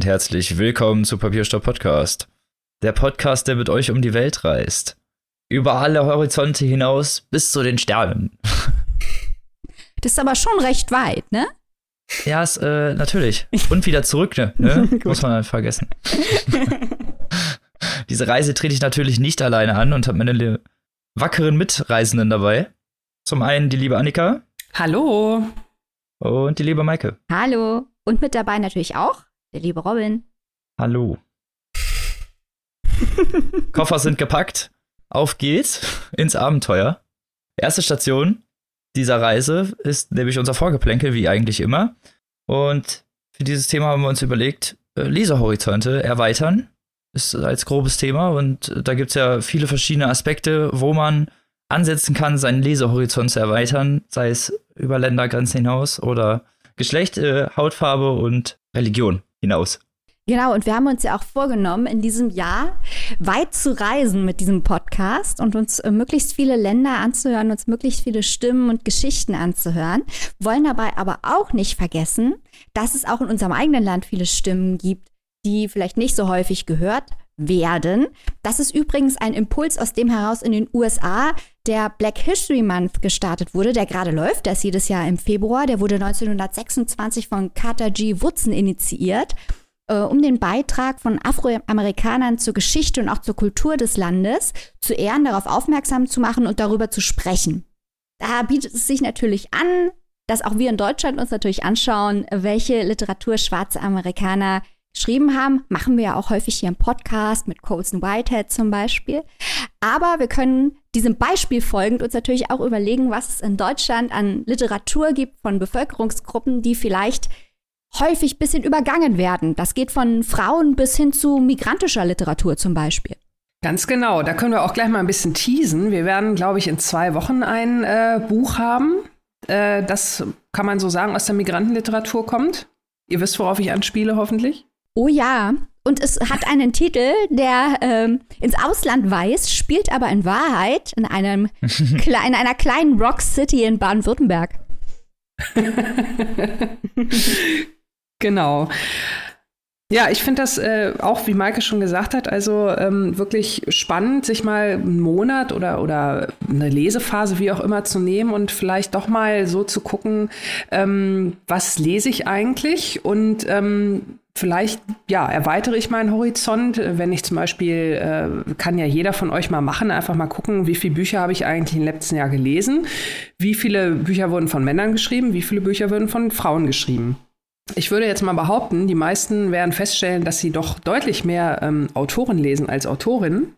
Und herzlich willkommen zu Papierstopp Podcast. Der Podcast, der mit euch um die Welt reist. Über alle Horizonte hinaus bis zu den Sternen. Das ist aber schon recht weit, ne? Ja, ist, äh, natürlich. Und wieder zurück, ne? ne? Muss man dann vergessen. Diese Reise trete ich natürlich nicht alleine an und habe meine wackeren Mitreisenden dabei. Zum einen die liebe Annika. Hallo. Und die liebe Maike. Hallo. Und mit dabei natürlich auch der liebe Robin. Hallo. Koffer sind gepackt. Auf geht's ins Abenteuer. Erste Station dieser Reise ist nämlich unser Vorgeplänkel, wie eigentlich immer. Und für dieses Thema haben wir uns überlegt, äh, Lesehorizonte erweitern. Ist als grobes Thema und da gibt es ja viele verschiedene Aspekte, wo man ansetzen kann, seinen Lesehorizont zu erweitern, sei es über Ländergrenzen hinaus oder Geschlecht, äh, Hautfarbe und Religion hinaus. Genau, und wir haben uns ja auch vorgenommen, in diesem Jahr weit zu reisen mit diesem Podcast und uns äh, möglichst viele Länder anzuhören, uns möglichst viele Stimmen und Geschichten anzuhören, wollen dabei aber auch nicht vergessen, dass es auch in unserem eigenen Land viele Stimmen gibt, die vielleicht nicht so häufig gehört werden. Das ist übrigens ein Impuls, aus dem heraus in den USA der Black History Month gestartet wurde, der gerade läuft, der ist jedes Jahr im Februar. Der wurde 1926 von Carter G. Woodson initiiert, äh, um den Beitrag von Afroamerikanern zur Geschichte und auch zur Kultur des Landes zu ehren, darauf aufmerksam zu machen und darüber zu sprechen. Da bietet es sich natürlich an, dass auch wir in Deutschland uns natürlich anschauen, welche Literatur schwarze Amerikaner geschrieben haben. Machen wir ja auch häufig hier im Podcast mit Colson Whitehead zum Beispiel. Aber wir können diesem Beispiel folgend uns natürlich auch überlegen, was es in Deutschland an Literatur gibt von Bevölkerungsgruppen, die vielleicht häufig ein bisschen übergangen werden. Das geht von Frauen bis hin zu migrantischer Literatur zum Beispiel. Ganz genau, da können wir auch gleich mal ein bisschen teasen. Wir werden, glaube ich, in zwei Wochen ein äh, Buch haben, äh, das kann man so sagen, aus der Migrantenliteratur kommt. Ihr wisst, worauf ich anspiele, hoffentlich. Oh ja. Und es hat einen Titel, der ähm, ins Ausland weist, spielt aber in Wahrheit in, einem in einer kleinen Rock City in Baden-Württemberg. genau. Ja, ich finde das äh, auch, wie Maike schon gesagt hat, also ähm, wirklich spannend, sich mal einen Monat oder, oder eine Lesephase, wie auch immer, zu nehmen und vielleicht doch mal so zu gucken, ähm, was lese ich eigentlich? Und ähm, vielleicht ja erweitere ich meinen Horizont, wenn ich zum Beispiel äh, kann ja jeder von euch mal machen, einfach mal gucken, wie viele Bücher habe ich eigentlich im letzten Jahr gelesen, wie viele Bücher wurden von Männern geschrieben, wie viele Bücher wurden von Frauen geschrieben ich würde jetzt mal behaupten, die meisten werden feststellen, dass sie doch deutlich mehr ähm, Autoren lesen als Autorinnen.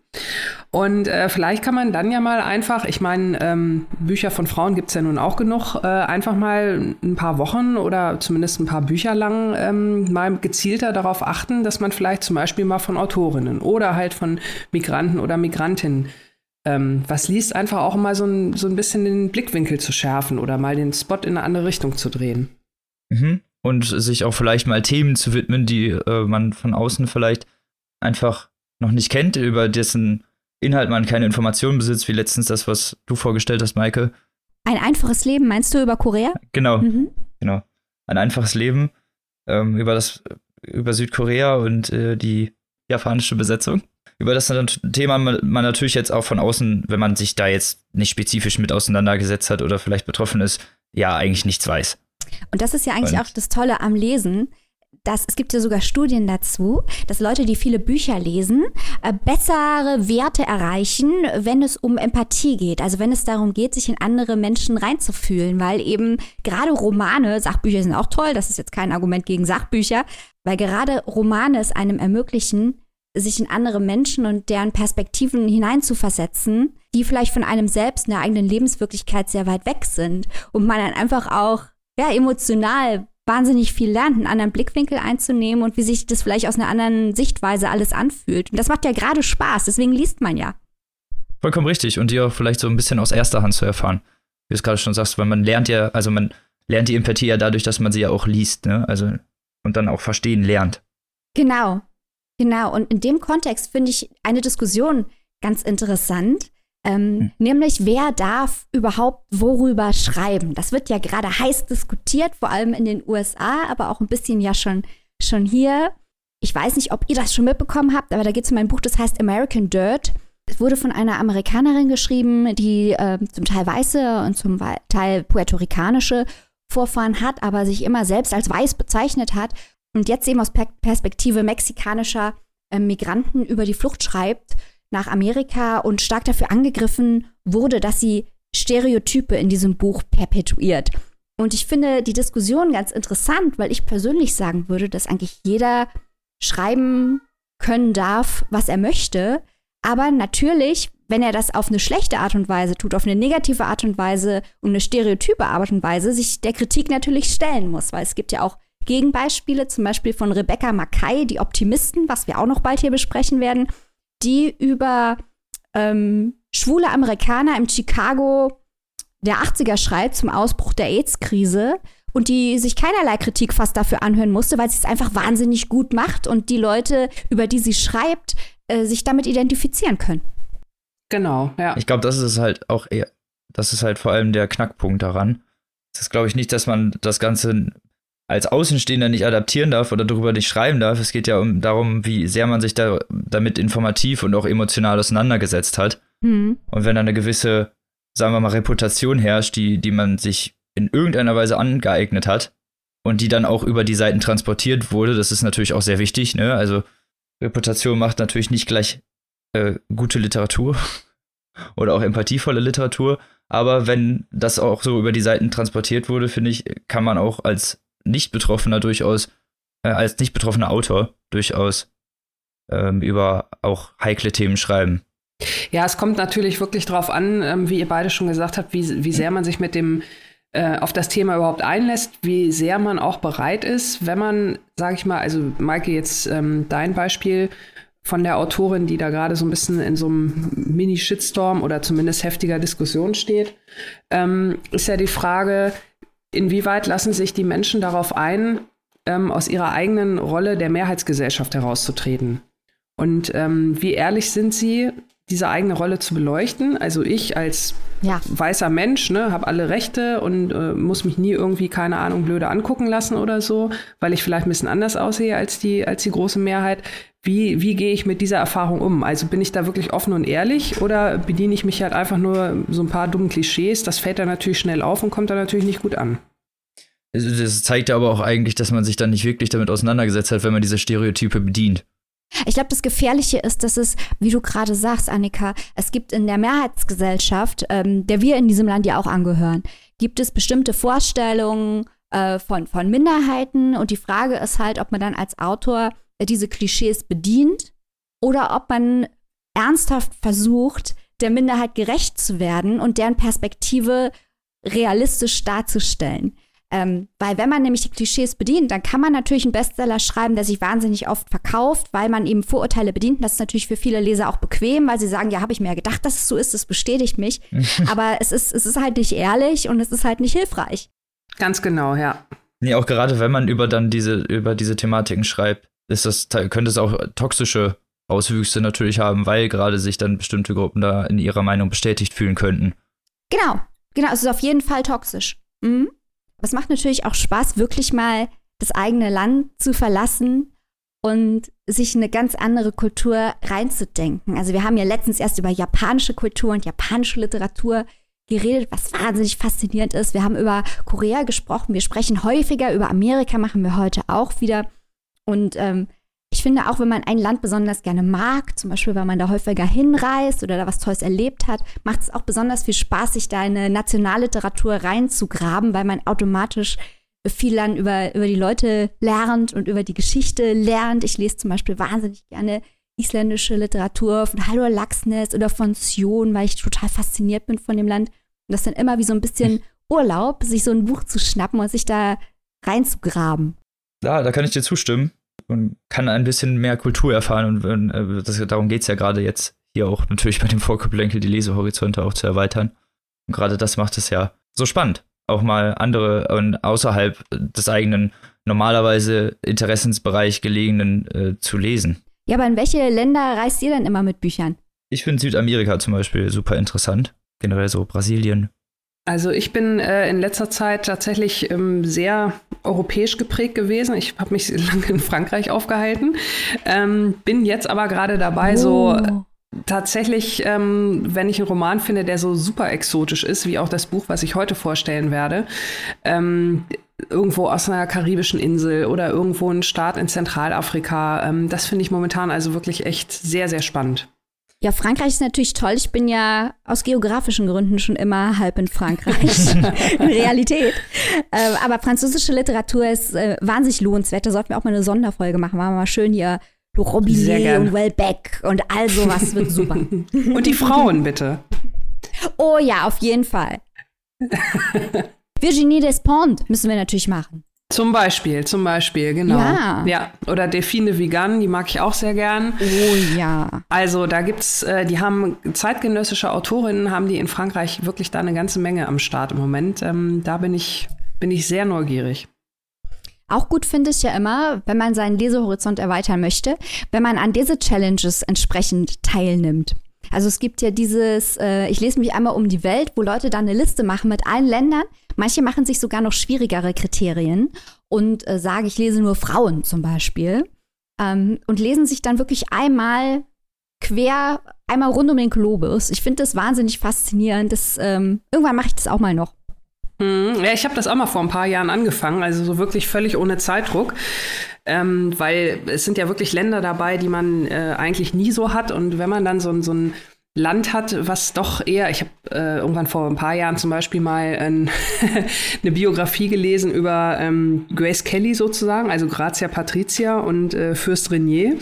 Und äh, vielleicht kann man dann ja mal einfach, ich meine, ähm, Bücher von Frauen gibt es ja nun auch genug, äh, einfach mal ein paar Wochen oder zumindest ein paar Bücher lang ähm, mal gezielter darauf achten, dass man vielleicht zum Beispiel mal von Autorinnen oder halt von Migranten oder Migrantinnen ähm, was liest, einfach auch mal so ein, so ein bisschen den Blickwinkel zu schärfen oder mal den Spot in eine andere Richtung zu drehen. Mhm und sich auch vielleicht mal Themen zu widmen, die äh, man von außen vielleicht einfach noch nicht kennt, über dessen Inhalt man keine Informationen besitzt, wie letztens das, was du vorgestellt hast, Maike. Ein einfaches Leben, meinst du über Korea? Genau, mhm. genau. Ein einfaches Leben ähm, über das über Südkorea und äh, die japanische Besetzung. Über das Thema man, man natürlich jetzt auch von außen, wenn man sich da jetzt nicht spezifisch mit auseinandergesetzt hat oder vielleicht betroffen ist, ja eigentlich nichts weiß. Und das ist ja eigentlich und? auch das Tolle am Lesen. Dass, es gibt ja sogar Studien dazu, dass Leute, die viele Bücher lesen, äh, bessere Werte erreichen, wenn es um Empathie geht. Also wenn es darum geht, sich in andere Menschen reinzufühlen, weil eben gerade Romane, Sachbücher sind auch toll, das ist jetzt kein Argument gegen Sachbücher, weil gerade Romane es einem ermöglichen, sich in andere Menschen und deren Perspektiven hineinzuversetzen, die vielleicht von einem selbst in der eigenen Lebenswirklichkeit sehr weit weg sind und man dann einfach auch ja, emotional wahnsinnig viel lernt, einen anderen Blickwinkel einzunehmen und wie sich das vielleicht aus einer anderen Sichtweise alles anfühlt. Und das macht ja gerade Spaß, deswegen liest man ja. Vollkommen richtig. Und dir auch vielleicht so ein bisschen aus erster Hand zu erfahren. Wie du es gerade schon sagst, weil man lernt ja, also man lernt die Empathie ja dadurch, dass man sie ja auch liest, ne? Also und dann auch verstehen lernt. Genau. Genau. Und in dem Kontext finde ich eine Diskussion ganz interessant, ähm, hm. Nämlich, wer darf überhaupt worüber schreiben? Das wird ja gerade heiß diskutiert, vor allem in den USA, aber auch ein bisschen ja schon, schon hier. Ich weiß nicht, ob ihr das schon mitbekommen habt, aber da geht es um ein Buch, das heißt American Dirt. Es wurde von einer Amerikanerin geschrieben, die äh, zum Teil weiße und zum Teil puerto-ricanische Vorfahren hat, aber sich immer selbst als weiß bezeichnet hat und jetzt eben aus Perspektive mexikanischer äh, Migranten über die Flucht schreibt nach Amerika und stark dafür angegriffen wurde, dass sie Stereotype in diesem Buch perpetuiert. Und ich finde die Diskussion ganz interessant, weil ich persönlich sagen würde, dass eigentlich jeder schreiben können darf, was er möchte. Aber natürlich, wenn er das auf eine schlechte Art und Weise tut, auf eine negative Art und Weise und eine stereotype Art und Weise, sich der Kritik natürlich stellen muss, weil es gibt ja auch Gegenbeispiele, zum Beispiel von Rebecca Mackay, die Optimisten, was wir auch noch bald hier besprechen werden, die über ähm, schwule Amerikaner im Chicago der 80er schreibt zum Ausbruch der AIDS-Krise und die sich keinerlei Kritik fast dafür anhören musste, weil sie es einfach wahnsinnig gut macht und die Leute, über die sie schreibt, äh, sich damit identifizieren können. Genau, ja. Ich glaube, das ist halt auch eher, das ist halt vor allem der Knackpunkt daran. Es ist, glaube ich, nicht, dass man das Ganze als Außenstehender nicht adaptieren darf oder darüber nicht schreiben darf. Es geht ja um darum, wie sehr man sich da damit informativ und auch emotional auseinandergesetzt hat. Mhm. Und wenn da eine gewisse, sagen wir mal, Reputation herrscht, die, die man sich in irgendeiner Weise angeeignet hat und die dann auch über die Seiten transportiert wurde, das ist natürlich auch sehr wichtig. Ne? Also Reputation macht natürlich nicht gleich äh, gute Literatur oder auch empathievolle Literatur. Aber wenn das auch so über die Seiten transportiert wurde, finde ich, kann man auch als nicht-Betroffener durchaus, äh, als nicht-betroffener Autor durchaus ähm, über auch heikle Themen schreiben. Ja, es kommt natürlich wirklich darauf an, ähm, wie ihr beide schon gesagt habt, wie, wie sehr man sich mit dem äh, auf das Thema überhaupt einlässt, wie sehr man auch bereit ist, wenn man, sage ich mal, also Maike, jetzt ähm, dein Beispiel von der Autorin, die da gerade so ein bisschen in so einem Mini-Shitstorm oder zumindest heftiger Diskussion steht, ähm, ist ja die Frage, inwieweit lassen sich die Menschen darauf ein, ähm, aus ihrer eigenen Rolle der Mehrheitsgesellschaft herauszutreten? Und ähm, wie ehrlich sind sie, diese eigene Rolle zu beleuchten? Also ich als ja. weißer Mensch ne, habe alle Rechte und äh, muss mich nie irgendwie, keine Ahnung, blöde angucken lassen oder so, weil ich vielleicht ein bisschen anders aussehe als die, als die große Mehrheit. Wie, wie gehe ich mit dieser Erfahrung um? Also bin ich da wirklich offen und ehrlich oder bediene ich mich halt einfach nur so ein paar dummen Klischees? Das fällt dann natürlich schnell auf und kommt dann natürlich nicht gut an. Das zeigt aber auch eigentlich, dass man sich dann nicht wirklich damit auseinandergesetzt hat, wenn man diese Stereotype bedient. Ich glaube, das Gefährliche ist, dass es, wie du gerade sagst, Annika, es gibt in der Mehrheitsgesellschaft, ähm, der wir in diesem Land ja auch angehören, gibt es bestimmte Vorstellungen äh, von, von Minderheiten und die Frage ist halt, ob man dann als Autor diese Klischees bedient oder ob man ernsthaft versucht, der Minderheit gerecht zu werden und deren Perspektive realistisch darzustellen. Ähm, weil wenn man nämlich die Klischees bedient, dann kann man natürlich einen Bestseller schreiben, der sich wahnsinnig oft verkauft, weil man eben Vorurteile bedient. das ist natürlich für viele Leser auch bequem, weil sie sagen, ja, habe ich mir ja gedacht, dass es so ist, das bestätigt mich. Aber es ist, es ist halt nicht ehrlich und es ist halt nicht hilfreich. Ganz genau, ja. Nee, auch gerade wenn man über dann diese, über diese Thematiken schreibt, ist das, könnte es auch toxische Auswüchse natürlich haben, weil gerade sich dann bestimmte Gruppen da in ihrer Meinung bestätigt fühlen könnten. Genau, genau, es ist auf jeden Fall toxisch. Mhm. Es macht natürlich auch Spaß, wirklich mal das eigene Land zu verlassen und sich eine ganz andere Kultur reinzudenken. Also wir haben ja letztens erst über japanische Kultur und japanische Literatur geredet, was wahnsinnig faszinierend ist. Wir haben über Korea gesprochen. Wir sprechen häufiger über Amerika, machen wir heute auch wieder. Und ähm, ich finde auch, wenn man ein Land besonders gerne mag, zum Beispiel, wenn man da häufiger hinreist oder da was Tolles erlebt hat, macht es auch besonders viel Spaß, sich da in eine Nationalliteratur reinzugraben, weil man automatisch viel dann über, über die Leute lernt und über die Geschichte lernt. Ich lese zum Beispiel wahnsinnig gerne isländische Literatur von Halvor Laxness oder von Sion, weil ich total fasziniert bin von dem Land. Und das ist dann immer wie so ein bisschen Urlaub, sich so ein Buch zu schnappen und sich da reinzugraben. Ja, da kann ich dir zustimmen und kann ein bisschen mehr Kultur erfahren. Und äh, das, darum geht es ja gerade jetzt hier auch natürlich bei dem Vorgeplänkel die Lesehorizonte auch zu erweitern. Und gerade das macht es ja so spannend, auch mal andere und außerhalb des eigenen normalerweise Interessensbereich gelegenen äh, zu lesen. Ja, aber in welche Länder reist ihr denn immer mit Büchern? Ich finde Südamerika zum Beispiel super interessant. Generell so Brasilien, Also ich bin äh, in letzter Zeit tatsächlich ähm, sehr europäisch geprägt gewesen. Ich habe mich lange in Frankreich aufgehalten, ähm, bin jetzt aber gerade dabei, oh. so tatsächlich, ähm, wenn ich einen Roman finde, der so super exotisch ist, wie auch das Buch, was ich heute vorstellen werde, ähm, irgendwo aus einer karibischen Insel oder irgendwo ein Staat in Zentralafrika, ähm, das finde ich momentan also wirklich echt sehr, sehr spannend. Ja, Frankreich ist natürlich toll. Ich bin ja aus geografischen Gründen schon immer halb in Frankreich. in Realität. Äh, aber französische Literatur ist äh, wahnsinnig lohnenswert. Da sollten wir auch mal eine Sonderfolge machen. Machen wir mal schön hier Robinet und Welbeck und all sowas wird super. und die Frauen bitte. Oh ja, auf jeden Fall. Virginie Despentes müssen wir natürlich machen. Zum Beispiel, zum Beispiel, genau. Ja. ja. Oder Delphine Vigan, die mag ich auch sehr gern. Oh ja. Also da gibt's, äh, die haben zeitgenössische Autorinnen, haben die in Frankreich wirklich da eine ganze Menge am Start im Moment. Ähm, da bin ich, bin ich sehr neugierig. Auch gut finde ich ja immer, wenn man seinen Lesehorizont erweitern möchte, wenn man an diese Challenges entsprechend teilnimmt. Also es gibt ja dieses, äh, ich lese mich einmal um die Welt, wo Leute dann eine Liste machen mit allen Ländern. Manche machen sich sogar noch schwierigere Kriterien und äh, sagen, ich lese nur Frauen zum Beispiel. Ähm, und lesen sich dann wirklich einmal quer, einmal rund um den Globus. Ich finde das wahnsinnig faszinierend. Das, ähm, irgendwann mache ich das auch mal noch. Hm, ja, ich habe das auch mal vor ein paar Jahren angefangen, also so wirklich völlig ohne Zeitdruck. Ähm, weil es sind ja wirklich Länder dabei, die man äh, eigentlich nie so hat. Und wenn man dann so, so ein Land hat, was doch eher, ich habe äh, irgendwann vor ein paar Jahren zum Beispiel mal ein, eine Biografie gelesen über ähm, Grace Kelly sozusagen, also Grazia Patricia und äh, Fürst Renier.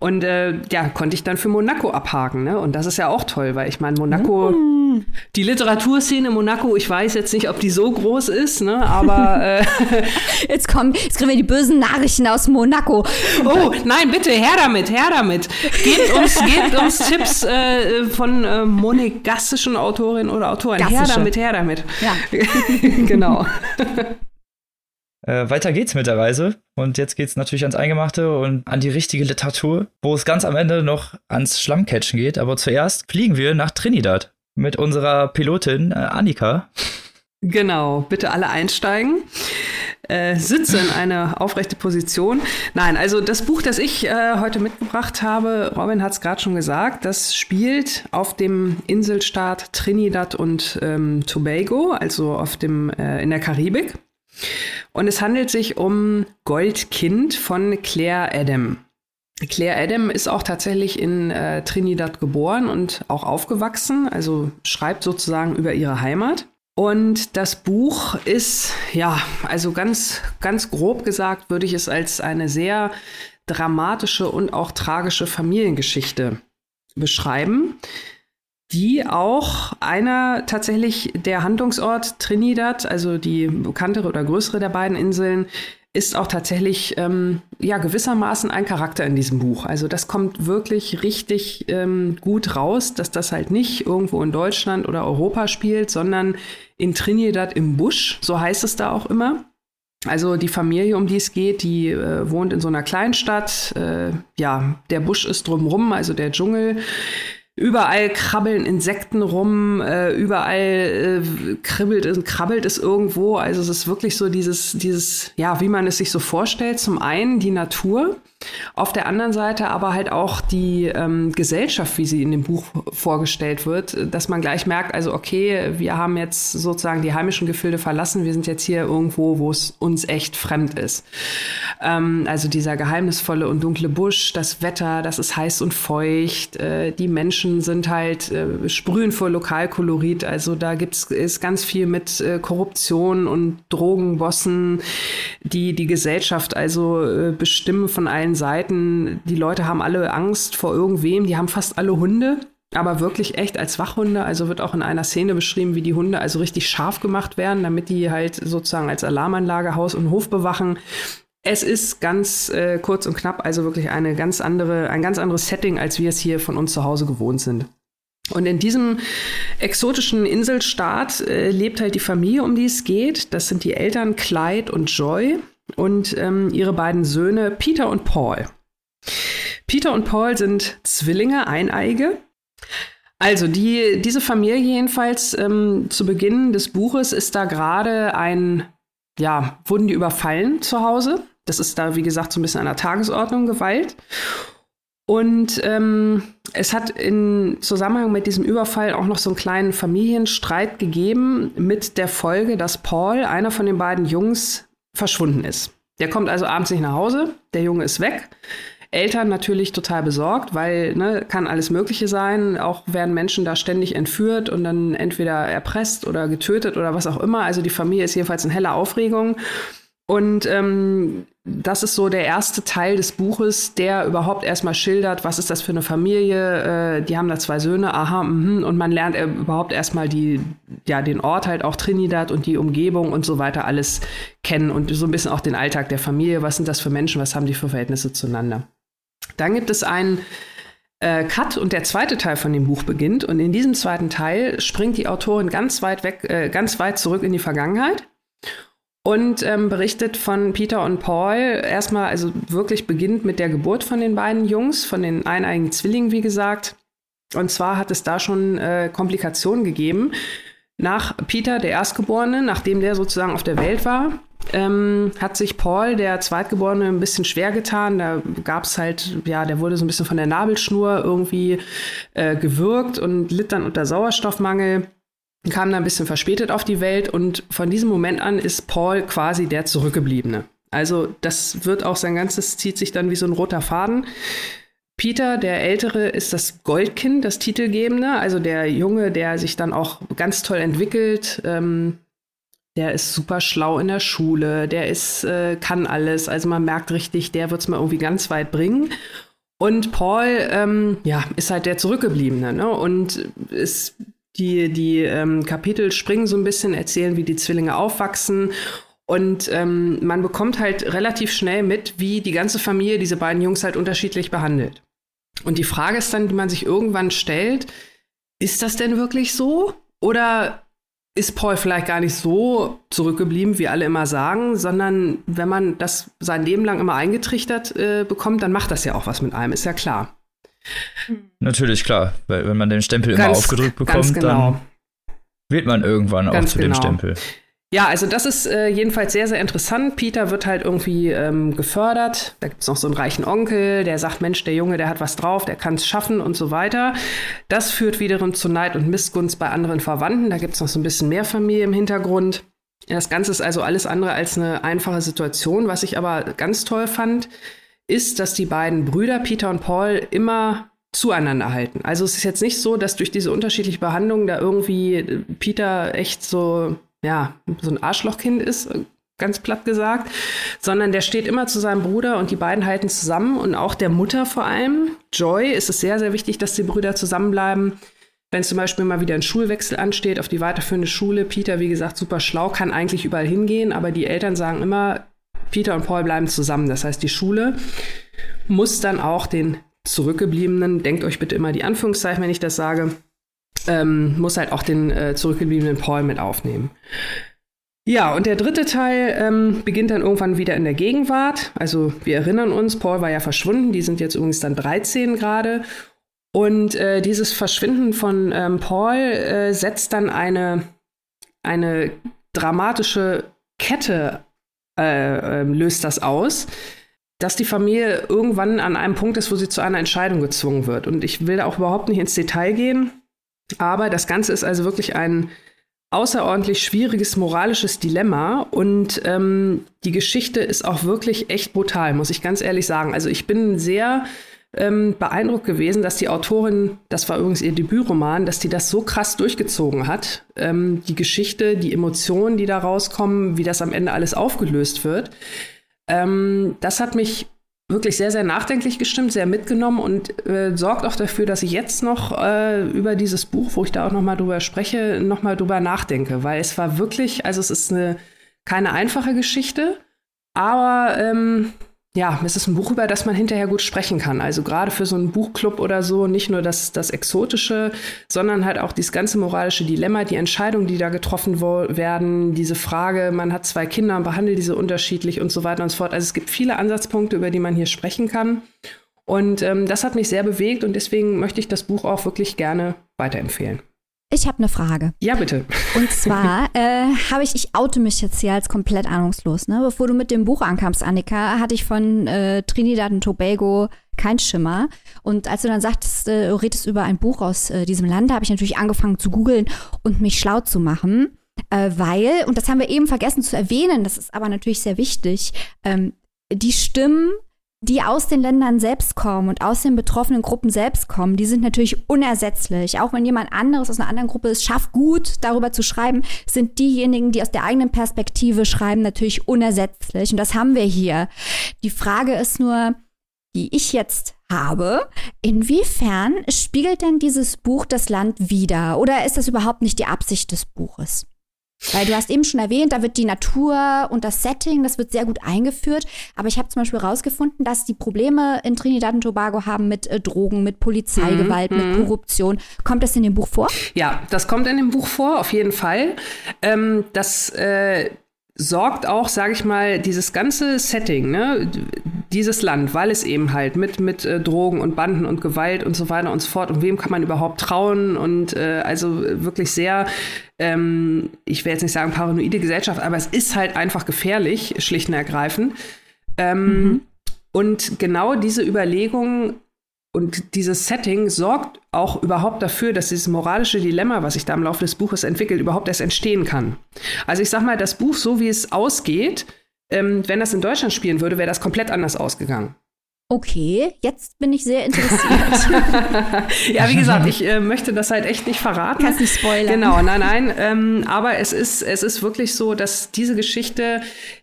Und äh, ja, konnte ich dann für Monaco abhaken. Ne? Und das ist ja auch toll, weil ich meine, Monaco, mm. die Literaturszene in Monaco, ich weiß jetzt nicht, ob die so groß ist, ne? aber äh, jetzt kommen, jetzt kriegen wir die bösen Nachrichten aus Monaco. Oh, nein, bitte, her damit, her damit. Gebt uns, gebt uns Tipps äh, von äh, monegassischen Autorinnen oder Autoren. Gassische. Her damit, her damit. Ja. genau. Äh, weiter geht's mit der Reise. Und jetzt geht's natürlich ans Eingemachte und an die richtige Literatur, wo es ganz am Ende noch ans Schlammcatchen geht. Aber zuerst fliegen wir nach Trinidad mit unserer Pilotin äh, Annika. Genau, bitte alle einsteigen äh, sitze in eine aufrechte Position. Nein, also das Buch, das ich äh, heute mitgebracht habe, Robin hat es gerade schon gesagt, das spielt auf dem Inselstaat Trinidad und ähm, Tobago, also auf dem, äh, in der Karibik. Und es handelt sich um Goldkind von Claire Adam. Claire Adam ist auch tatsächlich in äh, Trinidad geboren und auch aufgewachsen, also schreibt sozusagen über ihre Heimat. Und das Buch ist, ja, also ganz, ganz grob gesagt, würde ich es als eine sehr dramatische und auch tragische Familiengeschichte beschreiben, die auch einer tatsächlich der Handlungsort Trinidad, also die bekanntere oder größere der beiden Inseln, ist auch tatsächlich ähm, ja gewissermaßen ein Charakter in diesem Buch. Also das kommt wirklich richtig ähm, gut raus, dass das halt nicht irgendwo in Deutschland oder Europa spielt, sondern in Trinidad im Busch, so heißt es da auch immer. Also die Familie, um die es geht, die äh, wohnt in so einer Kleinstadt. Äh, ja, der Busch ist drumrum, also der Dschungel. Überall krabbeln Insekten rum, äh, überall äh, kribbelt es, krabbelt es irgendwo. Also es ist wirklich so dieses, dieses, ja, wie man es sich so vorstellt. Zum einen die Natur, auf der anderen Seite aber halt auch die ähm, Gesellschaft, wie sie in dem Buch vorgestellt wird, dass man gleich merkt, also okay, wir haben jetzt sozusagen die heimischen Gefilde verlassen, wir sind jetzt hier irgendwo, wo es uns echt fremd ist. Ähm, also dieser geheimnisvolle und dunkle Busch, das Wetter, das ist heiß und feucht, äh, die Menschen sind halt äh, sprühen vor Lokalkolorit, also da gibt's ist ganz viel mit äh, Korruption und Drogenbossen, die die Gesellschaft also äh, bestimmen von allen Seiten. Die Leute haben alle Angst vor irgendwem. Die haben fast alle Hunde, aber wirklich echt als Wachhunde. Also wird auch in einer Szene beschrieben, wie die Hunde also richtig scharf gemacht werden, damit die halt sozusagen als Alarmanlage Haus und Hof bewachen. Es ist ganz äh, kurz und knapp, also wirklich eine ganz andere, ein ganz anderes Setting, als wir es hier von uns zu Hause gewohnt sind. Und in diesem exotischen Inselstaat äh, lebt halt die Familie, um die es geht. Das sind die Eltern Clyde und Joy und ähm, ihre beiden Söhne Peter und Paul. Peter und Paul sind Zwillinge, Eineige. Also die, diese Familie jedenfalls ähm, zu Beginn des Buches ist da gerade ein, ja, wurden die überfallen zu Hause. Das ist da, wie gesagt, so ein bisschen an der Tagesordnung Gewalt. Und ähm, es hat in Zusammenhang mit diesem Überfall auch noch so einen kleinen Familienstreit gegeben mit der Folge, dass Paul, einer von den beiden Jungs, verschwunden ist. Der kommt also abends nicht nach Hause, der Junge ist weg. Eltern natürlich total besorgt, weil ne, kann alles Mögliche sein. Auch werden Menschen da ständig entführt und dann entweder erpresst oder getötet oder was auch immer. Also die Familie ist jedenfalls in heller Aufregung. Und ähm, das ist so der erste Teil des Buches, der überhaupt erstmal schildert, was ist das für eine Familie. Äh, die haben da zwei Söhne, aha, mh, und man lernt äh, überhaupt erstmal die, ja, den Ort halt auch Trinidad und die Umgebung und so weiter alles kennen und so ein bisschen auch den Alltag der Familie. Was sind das für Menschen? Was haben die für Verhältnisse zueinander? Dann gibt es einen äh, Cut und der zweite Teil von dem Buch beginnt. Und in diesem zweiten Teil springt die Autorin ganz weit weg, äh, ganz weit zurück in die Vergangenheit und ähm, berichtet von Peter und Paul. Erstmal, also wirklich beginnt mit der Geburt von den beiden Jungs, von den eineigen Zwillingen, wie gesagt. Und zwar hat es da schon äh, Komplikationen gegeben. Nach Peter, der Erstgeborene, nachdem der sozusagen auf der Welt war, ähm, hat sich Paul, der Zweitgeborene, ein bisschen schwer getan. Da gab es halt, ja, der wurde so ein bisschen von der Nabelschnur irgendwie äh, gewürgt und litt dann unter Sauerstoffmangel kam da ein bisschen verspätet auf die Welt und von diesem Moment an ist Paul quasi der Zurückgebliebene. Also das wird auch sein ganzes, zieht sich dann wie so ein roter Faden. Peter, der Ältere, ist das Goldkind, das Titelgebende, also der Junge, der sich dann auch ganz toll entwickelt. Ähm, der ist super schlau in der Schule, der ist, äh, kann alles. Also man merkt richtig, der wird es mal irgendwie ganz weit bringen. Und Paul, ähm, ja, ist halt der Zurückgebliebene, ne? Und ist die, die ähm, Kapitel springen so ein bisschen, erzählen, wie die Zwillinge aufwachsen. Und ähm, man bekommt halt relativ schnell mit, wie die ganze Familie diese beiden Jungs halt unterschiedlich behandelt. Und die Frage ist dann, die man sich irgendwann stellt, ist das denn wirklich so? Oder ist Paul vielleicht gar nicht so zurückgeblieben, wie alle immer sagen, sondern wenn man das sein Leben lang immer eingetrichtert äh, bekommt, dann macht das ja auch was mit einem, ist ja klar. Natürlich, klar. Weil wenn man den Stempel ganz, immer aufgedrückt bekommt, genau. dann wird man irgendwann ganz auch zu genau. dem Stempel. Ja, also das ist äh, jedenfalls sehr, sehr interessant. Peter wird halt irgendwie ähm, gefördert. Da gibt es noch so einen reichen Onkel, der sagt, Mensch, der Junge, der hat was drauf, der kann es schaffen und so weiter. Das führt wiederum zu Neid und Missgunst bei anderen Verwandten. Da gibt es noch so ein bisschen mehr Familie im Hintergrund. Das Ganze ist also alles andere als eine einfache Situation. Was ich aber ganz toll fand, ist, dass die beiden Brüder, Peter und Paul, immer zueinander halten. Also es ist jetzt nicht so, dass durch diese unterschiedliche Behandlung da irgendwie äh, Peter echt so, ja, so ein Arschlochkind ist, ganz platt gesagt, sondern der steht immer zu seinem Bruder und die beiden halten zusammen und auch der Mutter vor allem. Joy ist es sehr, sehr wichtig, dass die Brüder zusammenbleiben. Wenn zum Beispiel mal wieder ein Schulwechsel ansteht auf die weiterführende Schule, Peter, wie gesagt, super schlau, kann eigentlich überall hingehen, aber die Eltern sagen immer, Peter und Paul bleiben zusammen. Das heißt, die Schule muss dann auch den Zurückgebliebenen, denkt euch bitte immer die Anführungszeichen, wenn ich das sage, ähm, muss halt auch den äh, zurückgebliebenen Paul mit aufnehmen. Ja, und der dritte Teil ähm, beginnt dann irgendwann wieder in der Gegenwart. Also wir erinnern uns, Paul war ja verschwunden, die sind jetzt übrigens dann 13 gerade. Und äh, dieses Verschwinden von ähm, Paul äh, setzt dann eine, eine dramatische Kette äh, ähm, löst das aus, dass die Familie irgendwann an einem Punkt ist, wo sie zu einer Entscheidung gezwungen wird. Und ich will da auch überhaupt nicht ins Detail gehen, aber das Ganze ist also wirklich ein außerordentlich schwieriges moralisches Dilemma und ähm, die Geschichte ist auch wirklich echt brutal, muss ich ganz ehrlich sagen. Also ich bin sehr ähm, beeindruckt gewesen, dass die Autorin, das war übrigens ihr Debütroman, dass die das so krass durchgezogen hat. Ähm, die Geschichte, die Emotionen, die da rauskommen, wie das am Ende alles aufgelöst wird. Ähm, das hat mich wirklich sehr, sehr nachdenklich gestimmt, sehr mitgenommen und äh, sorgt auch dafür, dass ich jetzt noch äh, über dieses Buch, wo ich da auch noch mal drüber spreche, noch mal drüber nachdenke, weil es war wirklich, also es ist eine keine einfache Geschichte, aber ähm, ja, es ist ein Buch, über das man hinterher gut sprechen kann. Also gerade für so einen Buchclub oder so, nicht nur das, das Exotische, sondern halt auch dieses ganze moralische Dilemma, die Entscheidungen, die da getroffen werden, diese Frage, man hat zwei Kinder und behandelt diese unterschiedlich und so weiter und so fort. Also es gibt viele Ansatzpunkte, über die man hier sprechen kann. Und ähm, das hat mich sehr bewegt und deswegen möchte ich das Buch auch wirklich gerne weiterempfehlen. Ich habe eine Frage. Ja, bitte. Und zwar äh, habe ich, ich oute mich jetzt hier als komplett ahnungslos. Ne? Bevor du mit dem Buch ankamst, Annika, hatte ich von äh, Trinidad und Tobago kein Schimmer. Und als du dann sagtest, äh, du redest über ein Buch aus äh, diesem Land, habe ich natürlich angefangen zu googeln und mich schlau zu machen. Äh, weil, und das haben wir eben vergessen zu erwähnen, das ist aber natürlich sehr wichtig, ähm, die Stimmen die aus den Ländern selbst kommen und aus den betroffenen Gruppen selbst kommen, die sind natürlich unersetzlich. Auch wenn jemand anderes aus einer anderen Gruppe es schafft, gut darüber zu schreiben, sind diejenigen, die aus der eigenen Perspektive schreiben, natürlich unersetzlich. Und das haben wir hier. Die Frage ist nur, die ich jetzt habe, inwiefern spiegelt denn dieses Buch das Land wider? Oder ist das überhaupt nicht die Absicht des Buches? Weil du hast eben schon erwähnt, da wird die Natur und das Setting, das wird sehr gut eingeführt. Aber ich habe zum Beispiel herausgefunden, dass die Probleme in Trinidad und Tobago haben mit äh, Drogen, mit Polizeigewalt, mhm. mit mhm. Korruption. Kommt das in dem Buch vor? Ja, das kommt in dem Buch vor, auf jeden Fall. Ähm, das äh, sorgt auch, sage ich mal, dieses ganze Setting, ne, dieses Land, weil es eben halt mit, mit äh, Drogen und Banden und Gewalt und so weiter und so fort und wem kann man überhaupt trauen und äh, also wirklich sehr, ähm, ich will jetzt nicht sagen paranoide Gesellschaft, aber es ist halt einfach gefährlich, schlicht und ergreifend. Ähm, mhm. Und genau diese Überlegung und dieses Setting sorgt auch überhaupt dafür, dass dieses moralische Dilemma, was sich da im Laufe des Buches entwickelt, überhaupt erst entstehen kann. Also ich sag mal, das Buch, so wie es ausgeht, ähm, wenn das in Deutschland spielen würde, wäre das komplett anders ausgegangen. Okay, jetzt bin ich sehr interessiert. ja, wie gesagt, ich äh, möchte das halt echt nicht verraten. Kannst nicht spoilern. Genau, nein, nein. Ähm, aber es ist, es ist wirklich so, dass diese Geschichte,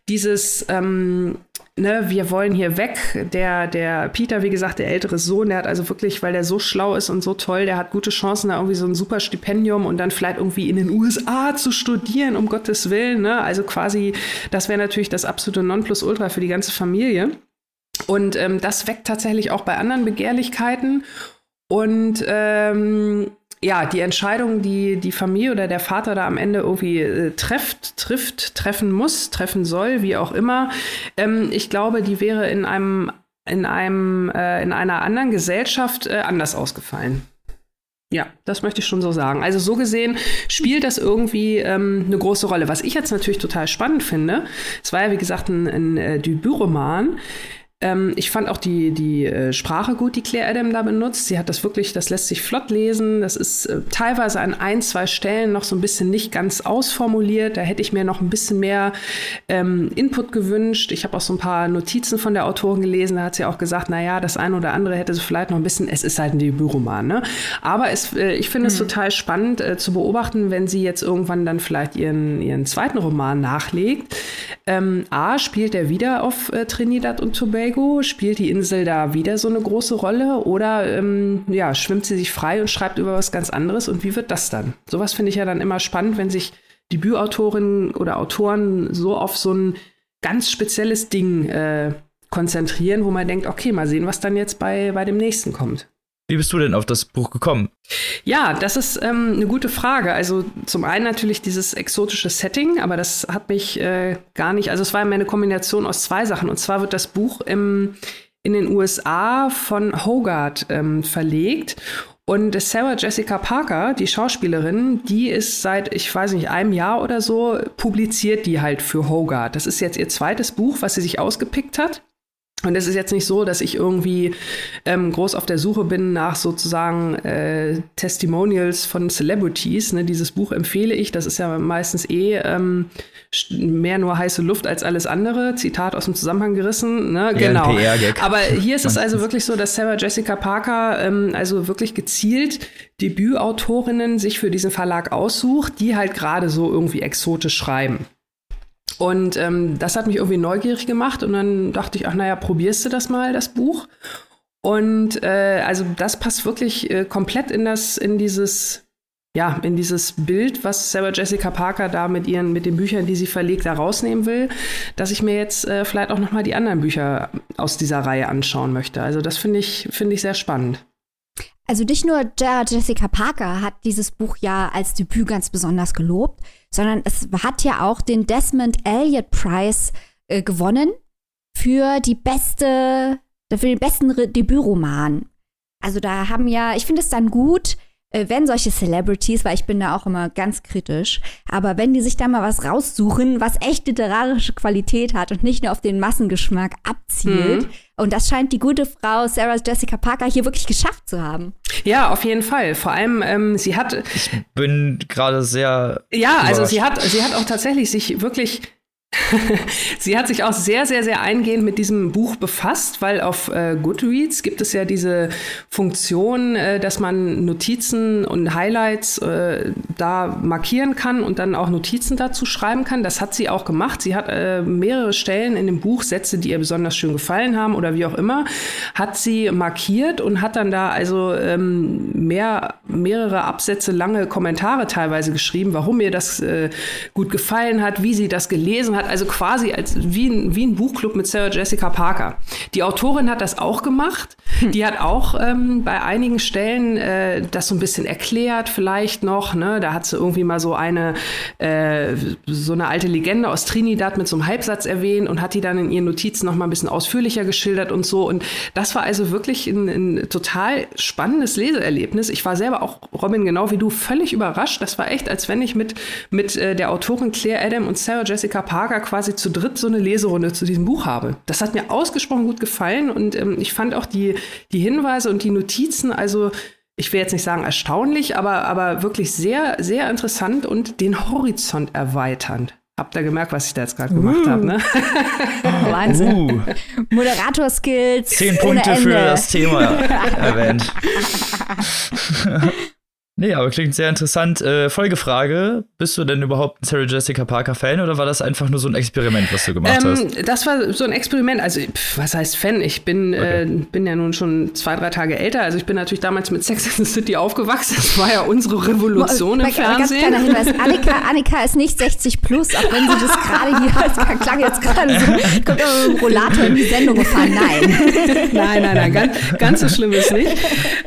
dieses, ähm, ne, wir wollen hier weg. Der, der Peter, wie gesagt, der ältere Sohn, der hat also wirklich, weil der so schlau ist und so toll, der hat gute Chancen, da irgendwie so ein super Stipendium und dann vielleicht irgendwie in den USA zu studieren, um Gottes Willen. Ne? Also quasi, das wäre natürlich das absolute Nonplusultra für die ganze Familie. Und ähm, das weckt tatsächlich auch bei anderen Begehrlichkeiten. Und ähm, ja, die Entscheidung, die die Familie oder der Vater da am Ende irgendwie äh, trifft, trifft, treffen muss, treffen soll, wie auch immer, ähm, ich glaube, die wäre in einem in einem äh, in einer anderen Gesellschaft äh, anders ausgefallen. Ja, das möchte ich schon so sagen. Also so gesehen spielt das irgendwie ähm, eine große Rolle. Was ich jetzt natürlich total spannend finde, es war ja wie gesagt ein, ein äh, Debütroman. Ähm, ich fand auch die, die äh, Sprache gut, die Claire Adam da benutzt. Sie hat das wirklich, das lässt sich flott lesen. Das ist äh, teilweise an ein, zwei Stellen noch so ein bisschen nicht ganz ausformuliert. Da hätte ich mir noch ein bisschen mehr ähm, Input gewünscht. Ich habe auch so ein paar Notizen von der Autorin gelesen. Da hat sie auch gesagt, na ja, das eine oder andere hätte sie vielleicht noch ein bisschen, es ist halt ein Debütroman, ne? Aber es, äh, ich finde mhm. es total spannend äh, zu beobachten, wenn sie jetzt irgendwann dann vielleicht ihren, ihren zweiten Roman nachlegt. Ähm, A, spielt er wieder auf äh, Trinidad und Tobago Tobago? Spielt die Insel da wieder so eine große Rolle oder ähm, ja, schwimmt sie sich frei und schreibt über was ganz anderes? Und wie wird das dann? Sowas finde ich ja dann immer spannend, wenn sich Debütautorinnen oder Autoren so auf so ein ganz spezielles Ding äh, konzentrieren, wo man denkt, okay, mal sehen, was dann jetzt bei, bei dem nächsten kommt. Wie bist du denn auf das Buch gekommen? Ja, das ist ähm, eine gute Frage. Also zum einen natürlich dieses exotische Setting, aber das hat mich äh, gar nicht, also es war eine Kombination aus zwei Sachen. Und zwar wird das Buch im, in den USA von Hogarth ähm, verlegt. Und Sarah Jessica Parker, die Schauspielerin, die ist seit, ich weiß nicht, einem Jahr oder so, publiziert die halt für Hogarth. Das ist jetzt ihr zweites Buch, was sie sich ausgepickt hat. Und es ist jetzt nicht so, dass ich irgendwie ähm, groß auf der Suche bin nach sozusagen äh, Testimonials von Celebrities. Ne? Dieses Buch empfehle ich. Das ist ja meistens eh ähm, mehr nur heiße Luft als alles andere. Zitat aus dem Zusammenhang gerissen. Ne? Genau. Aber hier ist es also wirklich so, dass Sarah Jessica Parker ähm, also wirklich gezielt Debütautorinnen sich für diesen Verlag aussucht, die halt gerade so irgendwie exotisch schreiben. Und ähm, das hat mich irgendwie neugierig gemacht und dann dachte ich, ach naja, probierst du das mal, das Buch. Und äh, also das passt wirklich äh, komplett in das, in dieses, ja, in dieses Bild, was Sarah Jessica Parker da mit ihren, mit den Büchern, die sie verlegt, da rausnehmen will, dass ich mir jetzt äh, vielleicht auch noch mal die anderen Bücher aus dieser Reihe anschauen möchte. Also das finde ich, finde ich sehr spannend. Also nicht nur Jessica Parker hat dieses Buch ja als Debüt ganz besonders gelobt, sondern es hat ja auch den Desmond Elliott Prize äh, gewonnen für die beste für den besten Re Debütroman. Also da haben ja, ich finde es dann gut, wenn solche Celebrities, weil ich bin da auch immer ganz kritisch, aber wenn die sich da mal was raussuchen, was echt literarische Qualität hat und nicht nur auf den Massengeschmack abzielt. Mhm. Und das scheint die gute Frau Sarah Jessica Parker hier wirklich geschafft zu haben. Ja, auf jeden Fall. Vor allem, ähm, sie hat. Ich bin gerade sehr. Ja, also sie hat, sie hat auch tatsächlich sich wirklich Sie hat sich auch sehr, sehr, sehr eingehend mit diesem Buch befasst, weil auf äh, Goodreads gibt es ja diese Funktion, äh, dass man Notizen und Highlights äh, da markieren kann und dann auch Notizen dazu schreiben kann. Das hat sie auch gemacht. Sie hat äh, mehrere Stellen in dem Buch, Sätze, die ihr besonders schön gefallen haben oder wie auch immer, hat sie markiert und hat dann da also ähm, mehr, mehrere Absätze lange Kommentare teilweise geschrieben, warum ihr das äh, gut gefallen hat, wie sie das gelesen hat hat, also quasi als wie ein, wie ein Buchclub mit Sarah Jessica Parker. Die Autorin hat das auch gemacht. Hm. Die hat auch ähm, bei einigen Stellen äh, das so ein bisschen erklärt, vielleicht noch. Ne? Da hat sie irgendwie mal so eine, äh, so eine alte Legende aus Trinidad mit so einem Halbsatz erwähnt und hat die dann in ihren Notizen noch mal ein bisschen ausführlicher geschildert und so. Und das war also wirklich ein, ein total spannendes Leseerlebnis. Ich war selber auch, Robin, genau wie du, völlig überrascht. Das war echt, als wenn ich mit, mit äh, der Autorin Claire Adam und Sarah Jessica Parker Lager quasi zu dritt so eine Leserunde zu diesem Buch habe. Das hat mir ausgesprochen gut gefallen und ähm, ich fand auch die, die Hinweise und die Notizen, also ich will jetzt nicht sagen erstaunlich, aber, aber wirklich sehr, sehr interessant und den Horizont erweiternd. Habt ihr gemerkt, was ich da jetzt gerade uh. gemacht habe, ne? Oh, Wahnsinn. Uh. Moderator-Skills. Zehn Punkte für das Thema erwähnt. Nee, aber klingt sehr interessant. Äh, Folgefrage: Bist du denn überhaupt ein Sarah Jessica Parker Fan oder war das einfach nur so ein Experiment, was du gemacht ähm, hast? Das war so ein Experiment. Also, pff, was heißt Fan? Ich bin, okay. äh, bin ja nun schon zwei, drei Tage älter. Also, ich bin natürlich damals mit Sex and the City aufgewachsen. Das war ja unsere Revolution im Fernsehen. Ganz kleiner Hinweis: Annika, Annika ist nicht 60 plus, auch wenn sie das gerade hier als klang jetzt gerade so, kommt aber mit dem Rollator in die Sendung gefahren. Nein. nein, nein, nein, ganz, ganz so schlimm ist nicht.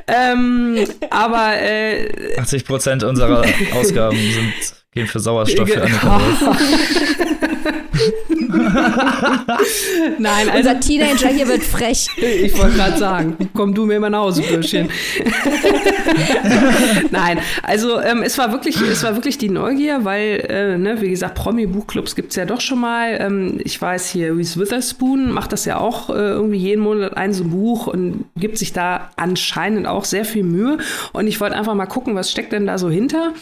Ähm, aber äh, 80 Prozent unserer Ausgaben sind, gehen für Sauerstoff für Annika Nein, also, unser Teenager hier wird frech. Ich wollte gerade sagen, komm du mir mal nach Hause, Bürschchen. Nein, also ähm, es war wirklich, es war wirklich die Neugier, weil, äh, ne, wie gesagt, Promi-Buchclubs gibt es ja doch schon mal. Ähm, ich weiß hier, Reese Witherspoon macht das ja auch äh, irgendwie jeden Monat ein so Buch und gibt sich da anscheinend auch sehr viel Mühe. Und ich wollte einfach mal gucken, was steckt denn da so hinter.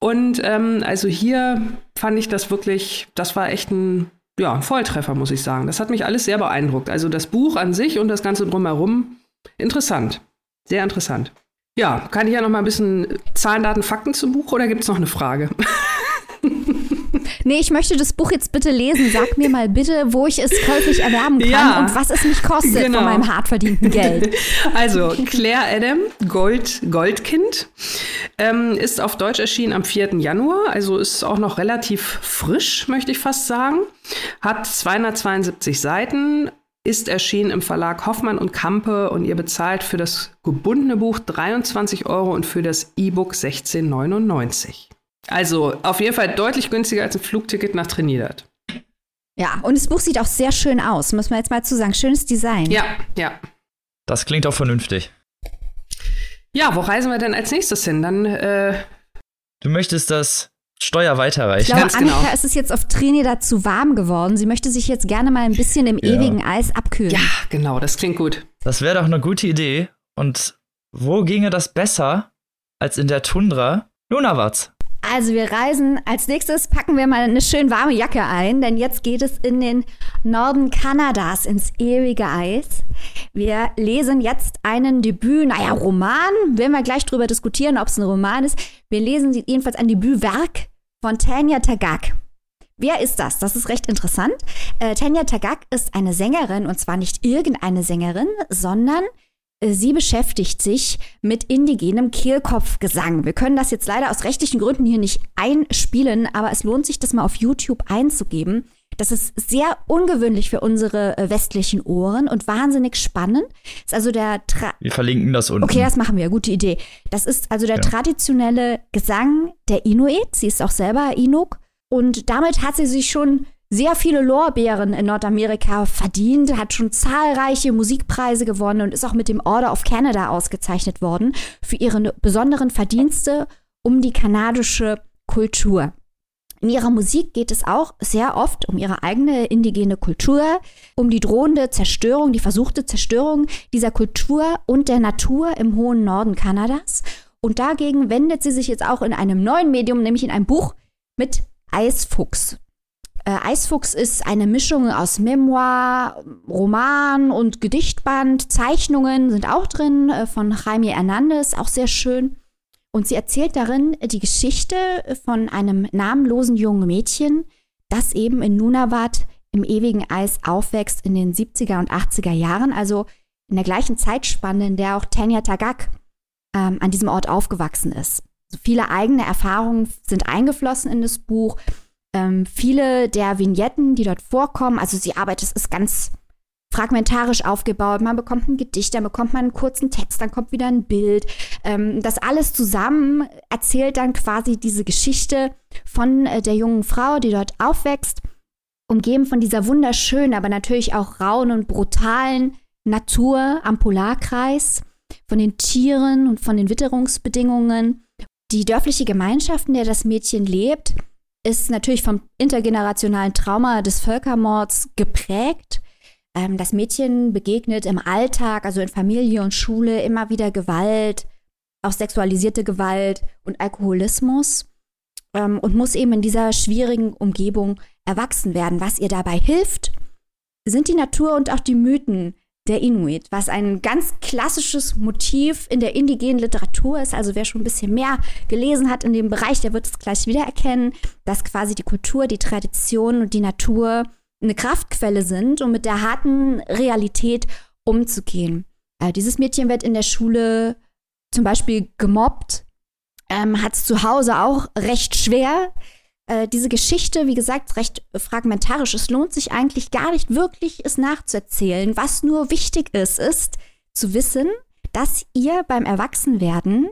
Und ähm, also hier fand ich das wirklich, das war echt ein ja, Volltreffer, muss ich sagen. Das hat mich alles sehr beeindruckt. Also das Buch an sich und das Ganze drumherum, interessant. Sehr interessant. Ja, kann ich ja noch mal ein bisschen Zahlen, Daten, Fakten zum Buch oder gibt es noch eine Frage? Nee, ich möchte das Buch jetzt bitte lesen. Sag mir mal bitte, wo ich es käuflich erwerben kann ja, und was es mich kostet genau. von meinem hart verdienten Geld. Also, Claire Adam, Gold, Goldkind, ähm, ist auf Deutsch erschienen am 4. Januar, also ist auch noch relativ frisch, möchte ich fast sagen. Hat 272 Seiten, ist erschienen im Verlag Hoffmann und Kampe und ihr bezahlt für das gebundene Buch 23 Euro und für das E-Book 16,99. Also auf jeden Fall deutlich günstiger als ein Flugticket nach Trinidad. Ja, und das Buch sieht auch sehr schön aus, muss man jetzt mal zu sagen. Schönes Design. Ja, ja. Das klingt auch vernünftig. Ja, wo reisen wir denn als nächstes hin? Dann. Äh du möchtest das Steuer weiterreichen. Ich glaube, Ganz Annika genau. ist es jetzt auf Trinidad zu warm geworden. Sie möchte sich jetzt gerne mal ein bisschen im ja. ewigen Eis abkühlen. Ja, genau, das klingt gut. Das wäre doch eine gute Idee. Und wo ginge das besser als in der Tundra? Lunawatz. Also wir reisen, als nächstes packen wir mal eine schön warme Jacke ein, denn jetzt geht es in den Norden Kanadas, ins ewige Eis. Wir lesen jetzt einen Debüt, naja, Roman, werden wir gleich drüber diskutieren, ob es ein Roman ist. Wir lesen jedenfalls ein Debütwerk von Tanya Tagak. Wer ist das? Das ist recht interessant. Äh, Tanya Tagak ist eine Sängerin und zwar nicht irgendeine Sängerin, sondern sie beschäftigt sich mit indigenem Kehlkopfgesang. Wir können das jetzt leider aus rechtlichen Gründen hier nicht einspielen, aber es lohnt sich, das mal auf YouTube einzugeben. Das ist sehr ungewöhnlich für unsere äh, westlichen Ohren und wahnsinnig spannend. Ist also der Tra Wir verlinken das unten. Okay, das machen wir. Gute Idee. Das ist also der ja. traditionelle Gesang der Inuit. Sie ist auch selber Inuk. Und damit hat sie sich schon sehr viele Lorbeeren in Nordamerika verdient, hat schon zahlreiche Musikpreise gewonnen und ist auch mit dem Order of Canada ausgezeichnet worden für ihre besonderen Verdienste um die kanadische Kultur. In ihrer Musik geht es auch sehr oft um ihre eigene indigene Kultur, um die drohende Zerstörung, die versuchte Zerstörung dieser Kultur und der Natur im hohen Norden Kanadas. Und dagegen wendet sie sich jetzt auch in einem neuen Medium, nämlich in einem Buch mit Eisfuchs. Äh, Eisfuchs ist eine Mischung aus Memoir, Roman und Gedichtband. Zeichnungen sind auch drin äh, von Jaime Hernandez, auch sehr schön. Und sie erzählt darin die Geschichte von einem namenlosen jungen Mädchen, das eben in Nunavut im ewigen Eis aufwächst in den 70er und 80er Jahren, also in der gleichen Zeitspanne, in der auch Tanya Tagak ähm, an diesem Ort aufgewachsen ist. Also viele eigene Erfahrungen sind eingeflossen in das Buch. Ähm, viele der Vignetten, die dort vorkommen, also sie arbeitet, es ist ganz fragmentarisch aufgebaut. Man bekommt ein Gedicht, dann bekommt man einen kurzen Text, dann kommt wieder ein Bild. Ähm, das alles zusammen erzählt dann quasi diese Geschichte von äh, der jungen Frau, die dort aufwächst, umgeben von dieser wunderschönen, aber natürlich auch rauen und brutalen Natur am Polarkreis, von den Tieren und von den Witterungsbedingungen. Die dörfliche Gemeinschaft, in der das Mädchen lebt, ist natürlich vom intergenerationalen Trauma des Völkermords geprägt ähm, das Mädchen begegnet im Alltag, also in Familie und Schule, immer wieder Gewalt, auch sexualisierte Gewalt und Alkoholismus ähm, und muss eben in dieser schwierigen Umgebung erwachsen werden. Was ihr dabei hilft, sind die Natur und auch die Mythen der Inuit, was ein ganz klassisches Motiv in der indigenen Literatur ist. Also wer schon ein bisschen mehr gelesen hat in dem Bereich, der wird es gleich wiedererkennen, dass quasi die Kultur, die Tradition und die Natur eine Kraftquelle sind, um mit der harten Realität umzugehen. Äh, dieses Mädchen wird in der Schule zum Beispiel gemobbt, ähm, hat es zu Hause auch recht schwer. Äh, diese Geschichte, wie gesagt, recht fragmentarisch. Es lohnt sich eigentlich gar nicht wirklich, es nachzuerzählen. Was nur wichtig ist, ist zu wissen, dass ihr beim Erwachsenwerden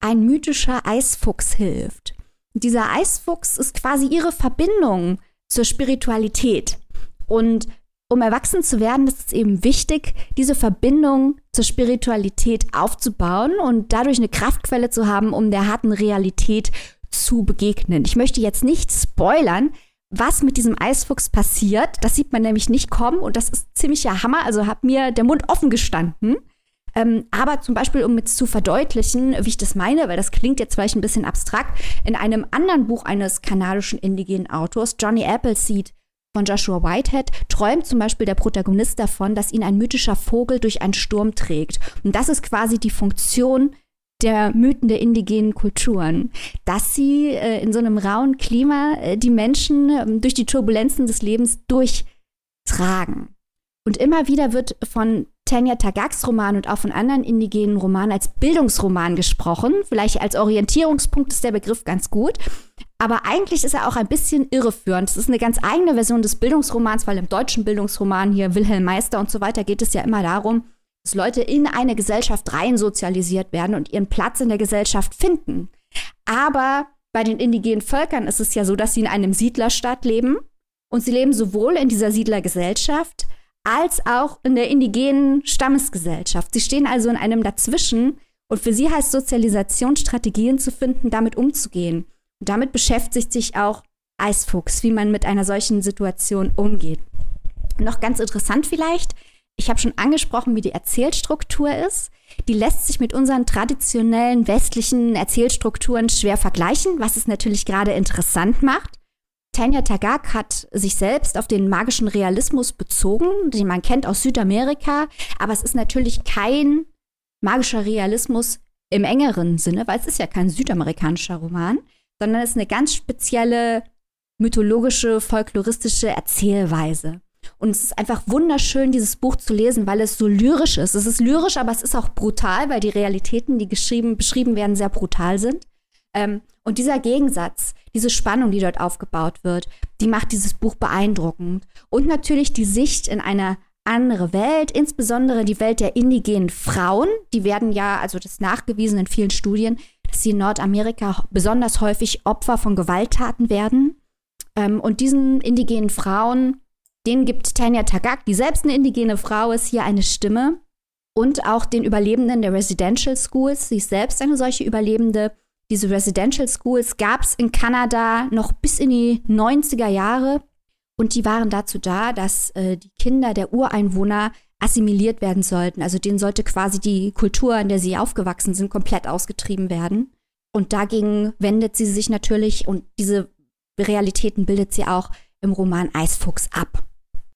ein mythischer Eisfuchs hilft. Und dieser Eisfuchs ist quasi ihre Verbindung zur Spiritualität. Und um erwachsen zu werden, ist es eben wichtig, diese Verbindung zur Spiritualität aufzubauen und dadurch eine Kraftquelle zu haben, um der harten Realität zu begegnen. Ich möchte jetzt nicht spoilern, was mit diesem Eisfuchs passiert. Das sieht man nämlich nicht kommen und das ist ziemlicher Hammer. Also hat mir der Mund offen gestanden. Ähm, aber zum Beispiel, um jetzt zu verdeutlichen, wie ich das meine, weil das klingt jetzt vielleicht ein bisschen abstrakt, in einem anderen Buch eines kanadischen indigenen Autors, Johnny Appleseed, von Joshua Whitehead träumt zum Beispiel der Protagonist davon, dass ihn ein mythischer Vogel durch einen Sturm trägt. Und das ist quasi die Funktion der Mythen der indigenen Kulturen, dass sie äh, in so einem rauen Klima äh, die Menschen äh, durch die Turbulenzen des Lebens durchtragen. Und immer wieder wird von Tanya Tagaks Roman und auch von anderen indigenen Romanen als Bildungsroman gesprochen. Vielleicht als Orientierungspunkt ist der Begriff ganz gut. Aber eigentlich ist er auch ein bisschen irreführend. Es ist eine ganz eigene Version des Bildungsromans, weil im deutschen Bildungsroman hier Wilhelm Meister und so weiter geht es ja immer darum, dass Leute in eine Gesellschaft rein sozialisiert werden und ihren Platz in der Gesellschaft finden. Aber bei den indigenen Völkern ist es ja so, dass sie in einem Siedlerstaat leben und sie leben sowohl in dieser Siedlergesellschaft als auch in der indigenen Stammesgesellschaft. Sie stehen also in einem Dazwischen und für sie heißt Sozialisation, Strategien zu finden, damit umzugehen. Und damit beschäftigt sich auch Eisfuchs, wie man mit einer solchen Situation umgeht. Noch ganz interessant vielleicht, ich habe schon angesprochen, wie die Erzählstruktur ist. Die lässt sich mit unseren traditionellen westlichen Erzählstrukturen schwer vergleichen, was es natürlich gerade interessant macht. Tanya Tagak hat sich selbst auf den magischen Realismus bezogen, den man kennt aus Südamerika, aber es ist natürlich kein magischer Realismus im engeren Sinne, weil es ist ja kein südamerikanischer Roman, sondern es ist eine ganz spezielle mythologische, folkloristische Erzählweise. Und es ist einfach wunderschön, dieses Buch zu lesen, weil es so lyrisch ist. Es ist lyrisch, aber es ist auch brutal, weil die Realitäten, die geschrieben, beschrieben werden, sehr brutal sind. Ähm, und dieser Gegensatz, diese Spannung, die dort aufgebaut wird, die macht dieses Buch beeindruckend. Und natürlich die Sicht in eine andere Welt, insbesondere die Welt der indigenen Frauen. Die werden ja, also das ist nachgewiesen in vielen Studien, dass sie in Nordamerika besonders häufig Opfer von Gewalttaten werden. Ähm, und diesen indigenen Frauen, denen gibt Tanya Tagak, die selbst eine indigene Frau ist, hier eine Stimme. Und auch den Überlebenden der Residential Schools. Sie ist selbst eine solche Überlebende. Diese Residential Schools gab es in Kanada noch bis in die 90er Jahre. Und die waren dazu da, dass äh, die Kinder der Ureinwohner assimiliert werden sollten. Also denen sollte quasi die Kultur, in der sie aufgewachsen sind, komplett ausgetrieben werden. Und dagegen wendet sie sich natürlich und diese Realitäten bildet sie auch im Roman Eisfuchs ab.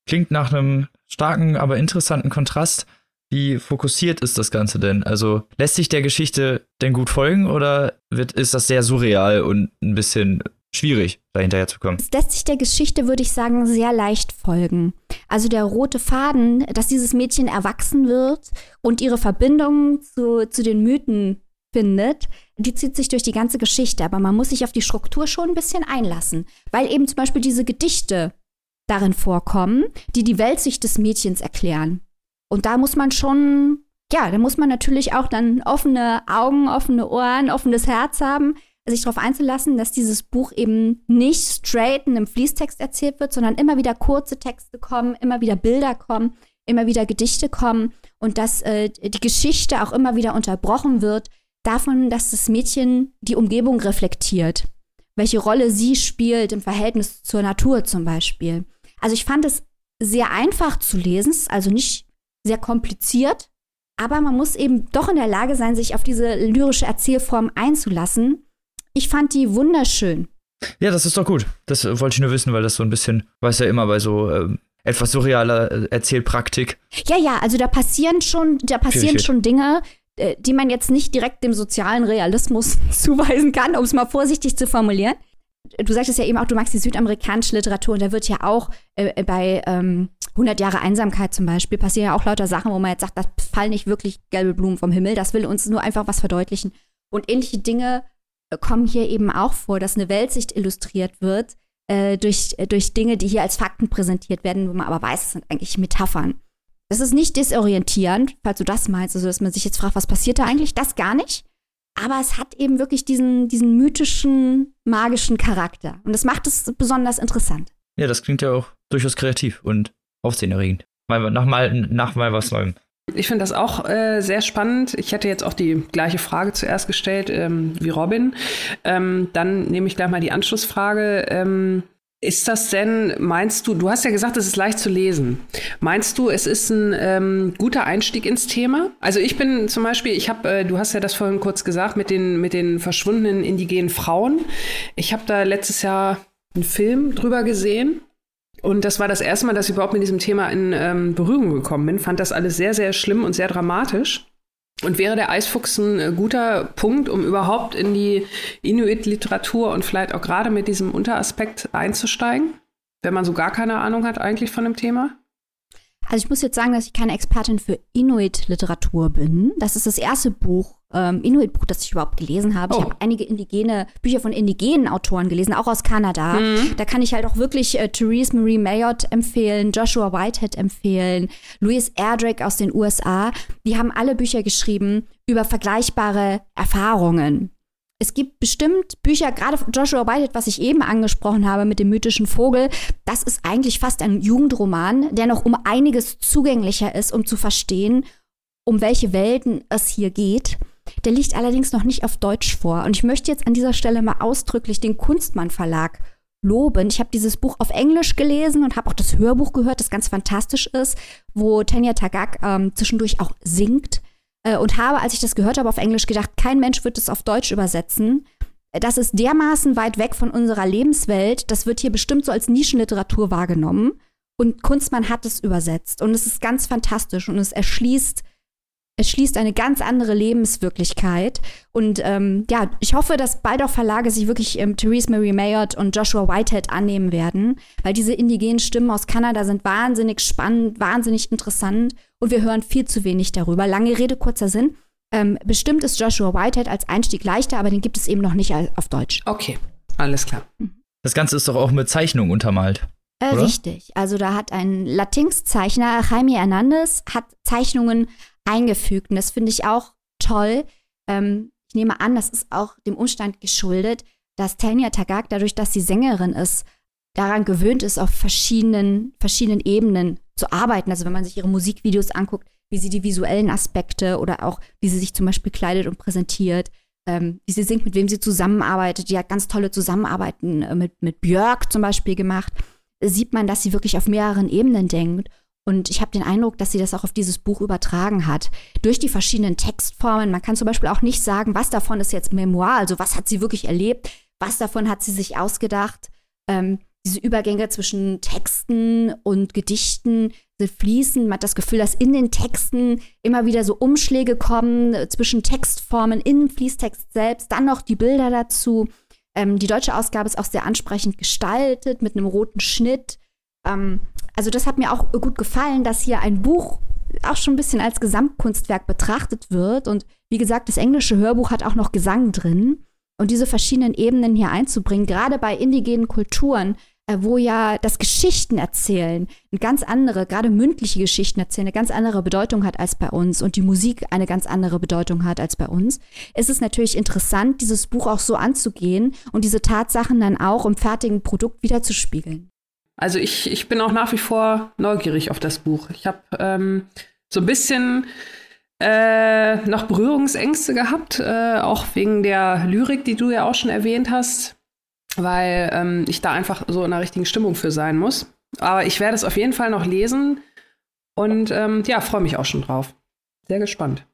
Klingt nach einem starken, aber interessanten Kontrast. Wie fokussiert ist das Ganze denn? Also lässt sich der Geschichte denn gut folgen oder wird, ist das sehr surreal und ein bisschen schwierig, dahinterher zu kommen. Es lässt sich der Geschichte, würde ich sagen, sehr leicht folgen. Also der rote Faden, dass dieses Mädchen erwachsen wird und ihre Verbindung zu, zu den Mythen findet, die zieht sich durch die ganze Geschichte. Aber man muss sich auf die Struktur schon ein bisschen einlassen, weil eben zum Beispiel diese Gedichte darin vorkommen, die die Weltsicht des Mädchens erklären. Und da muss man schon, ja, da muss man natürlich auch dann offene Augen, offene Ohren, offenes Herz haben, sich darauf einzulassen, dass dieses Buch eben nicht straight in einem Fließtext erzählt wird, sondern immer wieder kurze Texte kommen, immer wieder Bilder kommen, immer wieder Gedichte kommen und dass äh, die Geschichte auch immer wieder unterbrochen wird davon, dass das Mädchen die Umgebung reflektiert, welche Rolle sie spielt im Verhältnis zur Natur zum Beispiel. Also ich fand es sehr einfach zu lesen, also nicht sehr kompliziert, aber man muss eben doch in der Lage sein, sich auf diese lyrische Erzählform einzulassen ich fand die wunderschön. Ja, das ist doch gut. Das wollte ich nur wissen, weil das so ein bisschen, weiß ja immer bei so ähm, etwas surrealer äh, Erzählpraktik. Ja, ja, also da passieren schon, da passieren schon Dinge, äh, die man jetzt nicht direkt dem sozialen Realismus zuweisen kann, um es mal vorsichtig zu formulieren. Du sagtest ja eben auch, du magst die südamerikanische Literatur und da wird ja auch äh, bei ähm, 100 Jahre Einsamkeit zum Beispiel passieren ja auch lauter Sachen, wo man jetzt sagt, das fallen nicht wirklich gelbe Blumen vom Himmel, das will uns nur einfach was verdeutlichen. Und ähnliche Dinge kommen hier eben auch vor, dass eine Weltsicht illustriert wird äh, durch, äh, durch Dinge, die hier als Fakten präsentiert werden, wo man aber weiß, es sind eigentlich Metaphern. Das ist nicht desorientierend, falls du das meinst, also dass man sich jetzt fragt, was passiert da eigentlich? Das gar nicht. Aber es hat eben wirklich diesen, diesen mythischen, magischen Charakter. Und das macht es besonders interessant. Ja, das klingt ja auch durchaus kreativ und aufsehenerregend. Mal, nach, mal, nach mal was Neuem. Ich finde das auch äh, sehr spannend. Ich hätte jetzt auch die gleiche Frage zuerst gestellt ähm, wie Robin. Ähm, dann nehme ich gleich mal die Anschlussfrage. Ähm, ist das denn, meinst du, du hast ja gesagt, es ist leicht zu lesen. Meinst du, es ist ein ähm, guter Einstieg ins Thema? Also ich bin zum Beispiel, ich habe, äh, du hast ja das vorhin kurz gesagt, mit den, mit den verschwundenen indigenen Frauen. Ich habe da letztes Jahr einen Film drüber gesehen und das war das erste Mal, dass ich überhaupt mit diesem Thema in ähm, Berührung gekommen bin. Fand das alles sehr, sehr schlimm und sehr dramatisch. Und wäre der Eisfuchs ein äh, guter Punkt, um überhaupt in die Inuit-Literatur und vielleicht auch gerade mit diesem Unteraspekt einzusteigen, wenn man so gar keine Ahnung hat eigentlich von dem Thema? Also ich muss jetzt sagen, dass ich keine Expertin für Inuit-Literatur bin. Das ist das erste Buch, ähm, Inuit-Buch, das ich überhaupt gelesen habe. Oh. Ich habe einige indigene Bücher von indigenen Autoren gelesen, auch aus Kanada. Mhm. Da kann ich halt auch wirklich äh, Therese Marie Mayotte empfehlen, Joshua Whitehead empfehlen, Louis Erdrich aus den USA. Die haben alle Bücher geschrieben über vergleichbare Erfahrungen es gibt bestimmt Bücher, gerade Joshua Whitehead, was ich eben angesprochen habe mit dem mythischen Vogel, das ist eigentlich fast ein Jugendroman, der noch um einiges zugänglicher ist, um zu verstehen, um welche Welten es hier geht. Der liegt allerdings noch nicht auf Deutsch vor. Und ich möchte jetzt an dieser Stelle mal ausdrücklich den Kunstmann Verlag loben. Ich habe dieses Buch auf Englisch gelesen und habe auch das Hörbuch gehört, das ganz fantastisch ist, wo Tanya Tagak ähm, zwischendurch auch singt. Äh, und habe, als ich das gehört habe, auf Englisch gedacht, kein Mensch wird es auf Deutsch übersetzen. Das ist dermaßen weit weg von unserer Lebenswelt, das wird hier bestimmt so als Nischenliteratur wahrgenommen. Und Kunstmann hat es übersetzt. Und es ist ganz fantastisch und es erschließt es schließt eine ganz andere Lebenswirklichkeit. Und ähm, ja, ich hoffe, dass bald auch Verlage sich wirklich ähm, Therese Marie Mayotte und Joshua Whitehead annehmen werden, weil diese indigenen Stimmen aus Kanada sind wahnsinnig spannend, wahnsinnig interessant und wir hören viel zu wenig darüber. Lange Rede, kurzer Sinn. Ähm, bestimmt ist Joshua Whitehead als Einstieg leichter, aber den gibt es eben noch nicht auf Deutsch. Okay, alles klar. Das Ganze ist doch auch mit Zeichnung untermalt. Äh, richtig. Also da hat ein Latinx-Zeichner, Jaime Hernandez, hat Zeichnungen eingefügt. Und das finde ich auch toll. Ähm, ich nehme an, das ist auch dem Umstand geschuldet, dass Tanya Tagak, dadurch, dass sie Sängerin ist, daran gewöhnt ist, auf verschiedenen, verschiedenen Ebenen zu arbeiten. Also wenn man sich ihre Musikvideos anguckt, wie sie die visuellen Aspekte oder auch wie sie sich zum Beispiel kleidet und präsentiert, ähm, wie sie singt, mit wem sie zusammenarbeitet. Die hat ganz tolle Zusammenarbeiten äh, mit, mit Björk zum Beispiel gemacht. Sieht man, dass sie wirklich auf mehreren Ebenen denkt. Und ich habe den Eindruck, dass sie das auch auf dieses Buch übertragen hat. Durch die verschiedenen Textformen. Man kann zum Beispiel auch nicht sagen, was davon ist jetzt Memoir, also was hat sie wirklich erlebt, was davon hat sie sich ausgedacht. Ähm, diese Übergänge zwischen Texten und Gedichten fließen. Man hat das Gefühl, dass in den Texten immer wieder so Umschläge kommen äh, zwischen Textformen im Fließtext selbst, dann noch die Bilder dazu. Ähm, die deutsche Ausgabe ist auch sehr ansprechend gestaltet mit einem roten Schnitt. Ähm, also das hat mir auch gut gefallen, dass hier ein Buch auch schon ein bisschen als Gesamtkunstwerk betrachtet wird. Und wie gesagt, das englische Hörbuch hat auch noch Gesang drin. Und diese verschiedenen Ebenen hier einzubringen, gerade bei indigenen Kulturen, äh, wo ja das Geschichten erzählen eine ganz andere, gerade mündliche Geschichten erzählen, eine ganz andere Bedeutung hat als bei uns und die Musik eine ganz andere Bedeutung hat als bei uns, ist es natürlich interessant, dieses Buch auch so anzugehen und diese Tatsachen dann auch im fertigen Produkt wiederzuspiegeln. Also ich, ich bin auch nach wie vor neugierig auf das Buch. Ich habe ähm, so ein bisschen äh, noch Berührungsängste gehabt, äh, auch wegen der Lyrik, die du ja auch schon erwähnt hast weil ähm, ich da einfach so in der richtigen Stimmung für sein muss. Aber ich werde es auf jeden Fall noch lesen und ähm, ja, freue mich auch schon drauf. Sehr gespannt.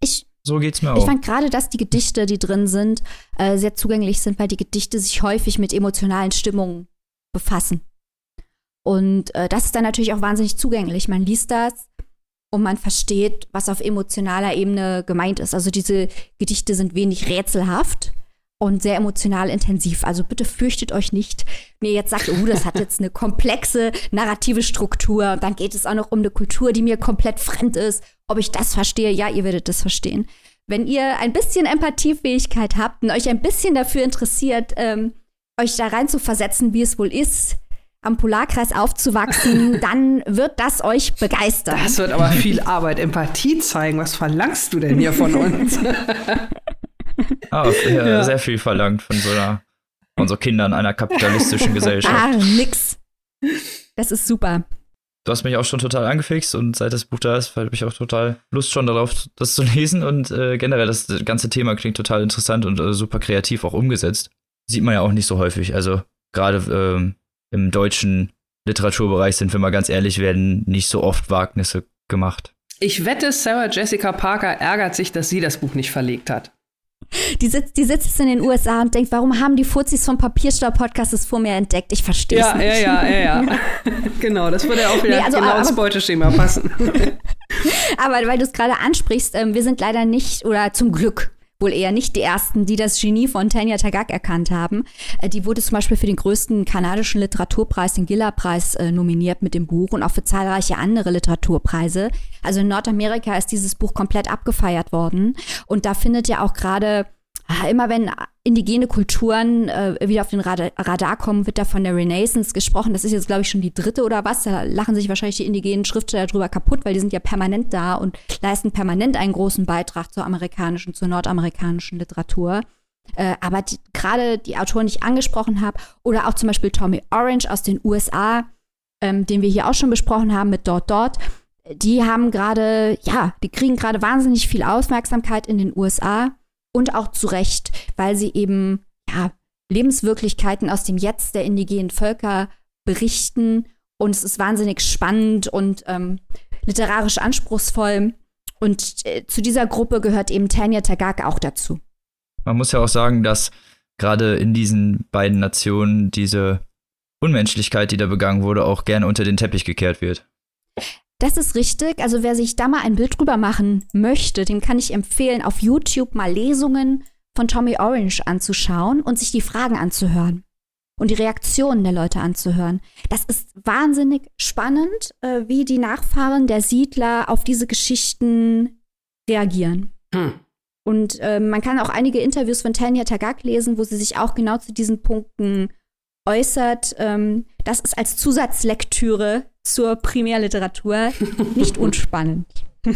Ich, so geht's mir auch. Ich fand gerade, dass die Gedichte, die drin sind, äh, sehr zugänglich sind, weil die Gedichte sich häufig mit emotionalen Stimmungen befassen. Und äh, das ist dann natürlich auch wahnsinnig zugänglich. Man liest das und man versteht, was auf emotionaler Ebene gemeint ist. Also diese Gedichte sind wenig rätselhaft, und sehr emotional intensiv. Also bitte fürchtet euch nicht, mir jetzt sagt, oh, das hat jetzt eine komplexe narrative Struktur. Dann geht es auch noch um eine Kultur, die mir komplett fremd ist. Ob ich das verstehe? Ja, ihr werdet das verstehen. Wenn ihr ein bisschen Empathiefähigkeit habt und euch ein bisschen dafür interessiert, ähm, euch da rein zu versetzen, wie es wohl ist, am Polarkreis aufzuwachsen, dann wird das euch begeistern. Das wird aber viel Arbeit, Empathie zeigen. Was verlangst du denn hier von uns? Ah, ja, ja. sehr viel verlangt von so einer, von so Kindern einer kapitalistischen Gesellschaft. Ah, nix. Das ist super. Du hast mich auch schon total angefixt und seit das Buch da ist, habe ich auch total Lust schon darauf, das zu lesen und äh, generell das ganze Thema klingt total interessant und äh, super kreativ auch umgesetzt. Sieht man ja auch nicht so häufig. Also gerade ähm, im deutschen Literaturbereich sind wir mal ganz ehrlich, werden nicht so oft Wagnisse gemacht. Ich wette, Sarah Jessica Parker ärgert sich, dass sie das Buch nicht verlegt hat. Die sitzt, die sitzt in den USA und denkt, warum haben die Fuzis vom Papierstau-Podcast es vor mir entdeckt? Ich verstehe es ja, nicht. Ja, ja, ja, ja. genau, das würde ja auch wieder nee, also, genau aber, ins Beuteschema passen. aber weil du es gerade ansprichst, ähm, wir sind leider nicht, oder zum Glück, wohl eher nicht die ersten, die das Genie von Tanya Tagak erkannt haben. Äh, die wurde zum Beispiel für den größten kanadischen Literaturpreis, den Giller-Preis, äh, nominiert mit dem Buch und auch für zahlreiche andere Literaturpreise. Also in Nordamerika ist dieses Buch komplett abgefeiert worden. Und da findet ja auch gerade immer wenn indigene Kulturen äh, wieder auf den Radar, Radar, kommen, wird da von der Renaissance gesprochen. Das ist jetzt, glaube ich, schon die dritte oder was. Da lachen sich wahrscheinlich die indigenen Schriftsteller drüber kaputt, weil die sind ja permanent da und leisten permanent einen großen Beitrag zur amerikanischen, zur nordamerikanischen Literatur. Äh, aber gerade die Autoren, die ich angesprochen habe, oder auch zum Beispiel Tommy Orange aus den USA, ähm, den wir hier auch schon besprochen haben mit Dort Dort, die haben gerade, ja, die kriegen gerade wahnsinnig viel Aufmerksamkeit in den USA und auch zu Recht, weil sie eben ja, Lebenswirklichkeiten aus dem Jetzt der indigenen Völker berichten. Und es ist wahnsinnig spannend und ähm, literarisch anspruchsvoll. Und äh, zu dieser Gruppe gehört eben Tanya Tagak auch dazu. Man muss ja auch sagen, dass gerade in diesen beiden Nationen diese Unmenschlichkeit, die da begangen wurde, auch gerne unter den Teppich gekehrt wird. Das ist richtig. Also wer sich da mal ein Bild drüber machen möchte, dem kann ich empfehlen, auf YouTube mal Lesungen von Tommy Orange anzuschauen und sich die Fragen anzuhören und die Reaktionen der Leute anzuhören. Das ist wahnsinnig spannend, äh, wie die Nachfahren der Siedler auf diese Geschichten reagieren. Hm. Und äh, man kann auch einige Interviews von Tanya Tagak lesen, wo sie sich auch genau zu diesen Punkten äußert. Ähm, das ist als Zusatzlektüre zur Primärliteratur nicht unspannend.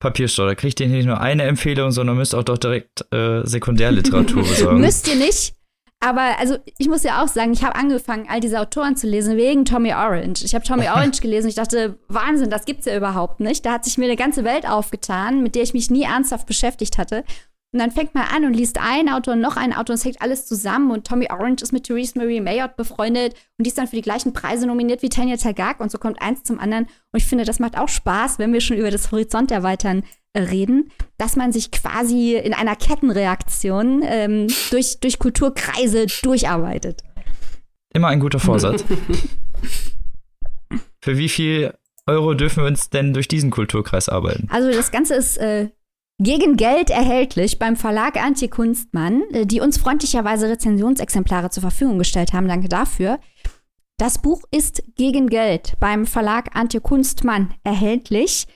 Papierstau, da kriegt ihr nicht nur eine Empfehlung, sondern müsst auch doch direkt äh, Sekundärliteratur besorgen. Müsst ihr nicht, Aber also ich muss ja auch sagen, ich habe angefangen, all diese Autoren zu lesen wegen Tommy Orange. Ich habe Tommy Orange gelesen. Ich dachte, Wahnsinn, das gibt's ja überhaupt nicht. Da hat sich mir eine ganze Welt aufgetan, mit der ich mich nie ernsthaft beschäftigt hatte. Und dann fängt man an und liest einen Autor, noch einen Autor und es hängt alles zusammen. Und Tommy Orange ist mit Therese Marie Mayotte befreundet und die ist dann für die gleichen Preise nominiert wie Tanya Tagak und so kommt eins zum anderen. Und ich finde, das macht auch Spaß, wenn wir schon über das Horizont erweitern äh, reden, dass man sich quasi in einer Kettenreaktion ähm, durch, durch Kulturkreise durcharbeitet. Immer ein guter Vorsatz. Für wie viel Euro dürfen wir uns denn durch diesen Kulturkreis arbeiten? Also das Ganze ist äh, gegen Geld erhältlich beim Verlag Antje Kunstmann, äh, die uns freundlicherweise Rezensionsexemplare zur Verfügung gestellt haben. Danke dafür. Das Buch ist gegen Geld beim Verlag Antje Kunstmann erhältlich.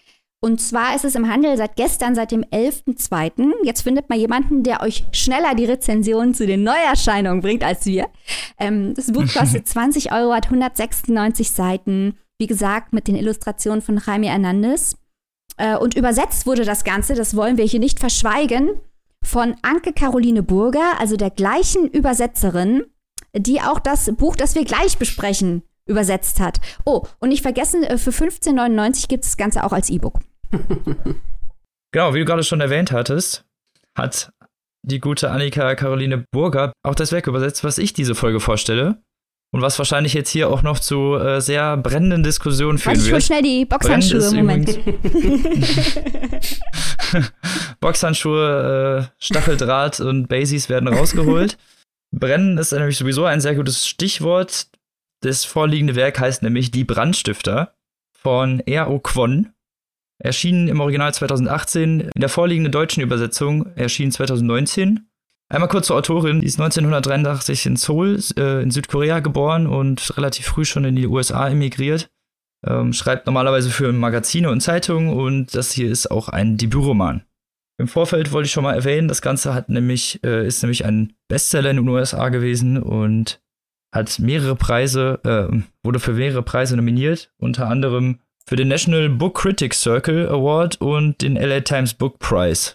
Und zwar ist es im Handel seit gestern, seit dem 11.02. Jetzt findet mal jemanden, der euch schneller die Rezensionen zu den Neuerscheinungen bringt als wir. Ähm, das Buch kostet 20 Euro, hat 196 Seiten. Wie gesagt, mit den Illustrationen von Jaime Hernandez. Äh, und übersetzt wurde das Ganze, das wollen wir hier nicht verschweigen, von Anke Caroline Burger, also der gleichen Übersetzerin, die auch das Buch, das wir gleich besprechen, übersetzt hat. Oh, und nicht vergessen, äh, für 15,99 gibt es das Ganze auch als E-Book. genau, wie du gerade schon erwähnt hattest, hat die gute Annika Caroline Burger auch das Werk übersetzt, was ich diese Folge vorstelle. Und was wahrscheinlich jetzt hier auch noch zu äh, sehr brennenden Diskussionen führen Warte, ich wird. schnell die Boxhandschuhe, Moment. Boxhandschuhe, äh, Stacheldraht und Basies werden rausgeholt. Brennen ist nämlich sowieso ein sehr gutes Stichwort. Das vorliegende Werk heißt nämlich Die Brandstifter von R.O. Kwon. Erschienen im Original 2018, in der vorliegenden deutschen Übersetzung erschien 2019. Einmal kurz zur Autorin, die ist 1983 in Seoul äh, in Südkorea geboren und relativ früh schon in die USA emigriert. Ähm, schreibt normalerweise für Magazine und Zeitungen und das hier ist auch ein Debütroman. Im Vorfeld wollte ich schon mal erwähnen, das Ganze hat nämlich, äh, ist nämlich ein Bestseller in den USA gewesen und hat mehrere Preise, äh, wurde für mehrere Preise nominiert, unter anderem für den National Book Critics Circle Award und den LA Times Book Prize.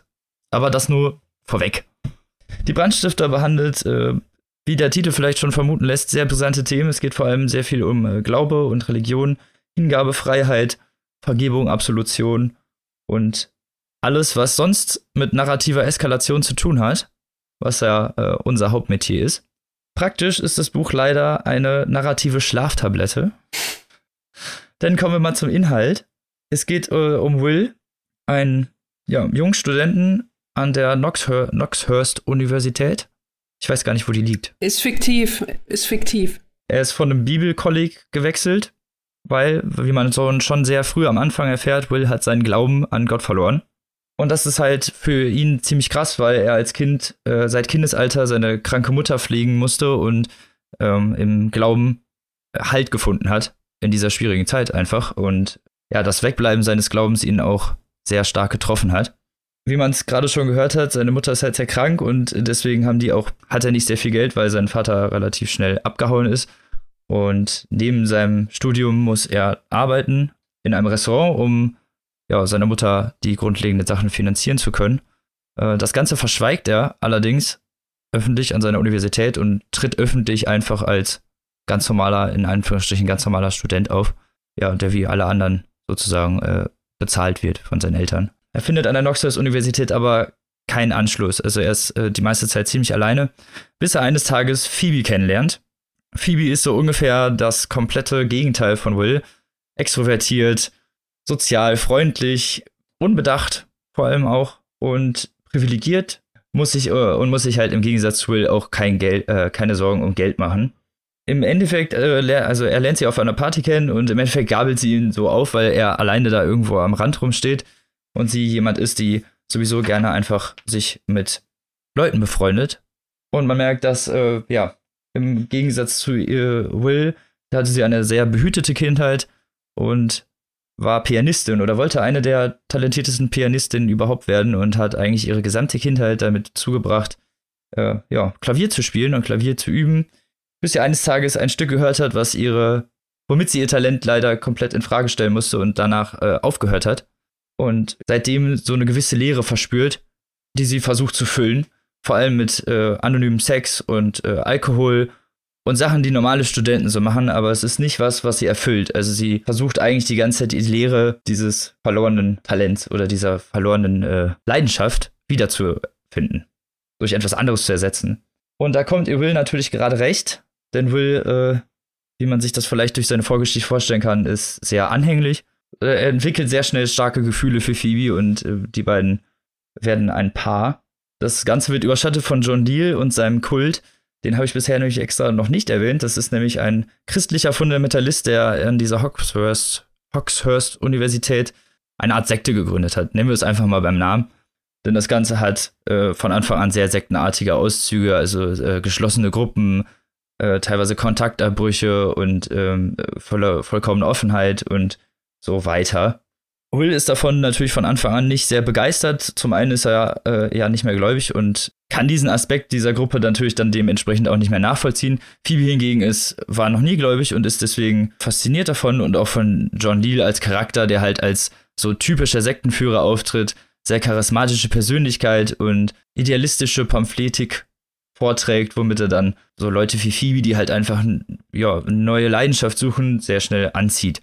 Aber das nur vorweg. Die Brandstifter behandelt, äh, wie der Titel vielleicht schon vermuten lässt, sehr brisante Themen. Es geht vor allem sehr viel um äh, Glaube und Religion, Hingabefreiheit, Vergebung, Absolution und alles, was sonst mit narrativer Eskalation zu tun hat, was ja äh, unser Hauptmetier ist. Praktisch ist das Buch leider eine narrative Schlaftablette. Dann kommen wir mal zum Inhalt. Es geht äh, um Will, einen ja, jungen Studenten an der Knoxhur Knoxhurst Universität. Ich weiß gar nicht, wo die liegt. Ist fiktiv, ist fiktiv. Er ist von einem Bibelkolleg gewechselt, weil, wie man so schon sehr früh am Anfang erfährt, Will hat seinen Glauben an Gott verloren. Und das ist halt für ihn ziemlich krass, weil er als Kind äh, seit Kindesalter seine kranke Mutter pflegen musste und ähm, im Glauben Halt gefunden hat in dieser schwierigen Zeit einfach. Und ja, das Wegbleiben seines Glaubens ihn auch sehr stark getroffen hat wie man es gerade schon gehört hat, seine Mutter ist halt sehr krank und deswegen haben die auch, hat er nicht sehr viel Geld, weil sein Vater relativ schnell abgehauen ist. Und neben seinem Studium muss er arbeiten in einem Restaurant, um ja, seiner Mutter die grundlegenden Sachen finanzieren zu können. Äh, das Ganze verschweigt er allerdings öffentlich an seiner Universität und tritt öffentlich einfach als ganz normaler, in Anführungsstrichen ganz normaler Student auf. Ja, der wie alle anderen sozusagen äh, bezahlt wird von seinen Eltern. Er findet an der Knoxhurst-Universität aber keinen Anschluss. Also er ist äh, die meiste Zeit ziemlich alleine, bis er eines Tages Phoebe kennenlernt. Phoebe ist so ungefähr das komplette Gegenteil von Will. Extrovertiert, sozial, freundlich, unbedacht vor allem auch und privilegiert muss sich äh, und muss sich halt im Gegensatz zu Will auch kein Geld, äh, keine Sorgen um Geld machen. Im Endeffekt, äh, also er lernt sie auf einer Party kennen und im Endeffekt gabelt sie ihn so auf, weil er alleine da irgendwo am Rand rumsteht und sie jemand ist, die sowieso gerne einfach sich mit Leuten befreundet. Und man merkt, dass, äh, ja, im Gegensatz zu ihr Will, hatte sie eine sehr behütete Kindheit und war Pianistin oder wollte eine der talentiertesten Pianistinnen überhaupt werden und hat eigentlich ihre gesamte Kindheit damit zugebracht, äh, ja, Klavier zu spielen und Klavier zu üben, bis sie eines Tages ein Stück gehört hat, was ihre, womit sie ihr Talent leider komplett in Frage stellen musste und danach äh, aufgehört hat. Und seitdem so eine gewisse Leere verspürt, die sie versucht zu füllen. vor allem mit äh, anonymem Sex und äh, Alkohol und Sachen, die normale Studenten so machen, aber es ist nicht was, was sie erfüllt. Also sie versucht eigentlich die ganze Zeit die Lehre dieses verlorenen Talents oder dieser verlorenen äh, Leidenschaft wiederzufinden, durch etwas anderes zu ersetzen. Und da kommt ihr Will natürlich gerade recht, denn Will, äh, wie man sich das vielleicht durch seine Vorgeschichte vorstellen kann, ist sehr anhänglich. Äh, er entwickelt sehr schnell starke Gefühle für Phoebe und äh, die beiden werden ein Paar. Das Ganze wird überschattet von John Deal und seinem Kult, den habe ich bisher nämlich extra noch nicht erwähnt. Das ist nämlich ein christlicher Fundamentalist, der an dieser Hawkshurst, Hawkshurst Universität eine Art Sekte gegründet hat. Nehmen wir es einfach mal beim Namen. Denn das Ganze hat äh, von Anfang an sehr sektenartige Auszüge, also äh, geschlossene Gruppen, äh, teilweise Kontaktabbrüche und ähm, volle, vollkommene Offenheit und so weiter. Will ist davon natürlich von Anfang an nicht sehr begeistert. Zum einen ist er äh, ja nicht mehr gläubig und kann diesen Aspekt dieser Gruppe natürlich dann dementsprechend auch nicht mehr nachvollziehen. Phoebe hingegen ist, war noch nie gläubig und ist deswegen fasziniert davon und auch von John Leal als Charakter, der halt als so typischer Sektenführer auftritt, sehr charismatische Persönlichkeit und idealistische Pamphletik vorträgt, womit er dann so Leute wie Phoebe, die halt einfach ja, eine neue Leidenschaft suchen, sehr schnell anzieht.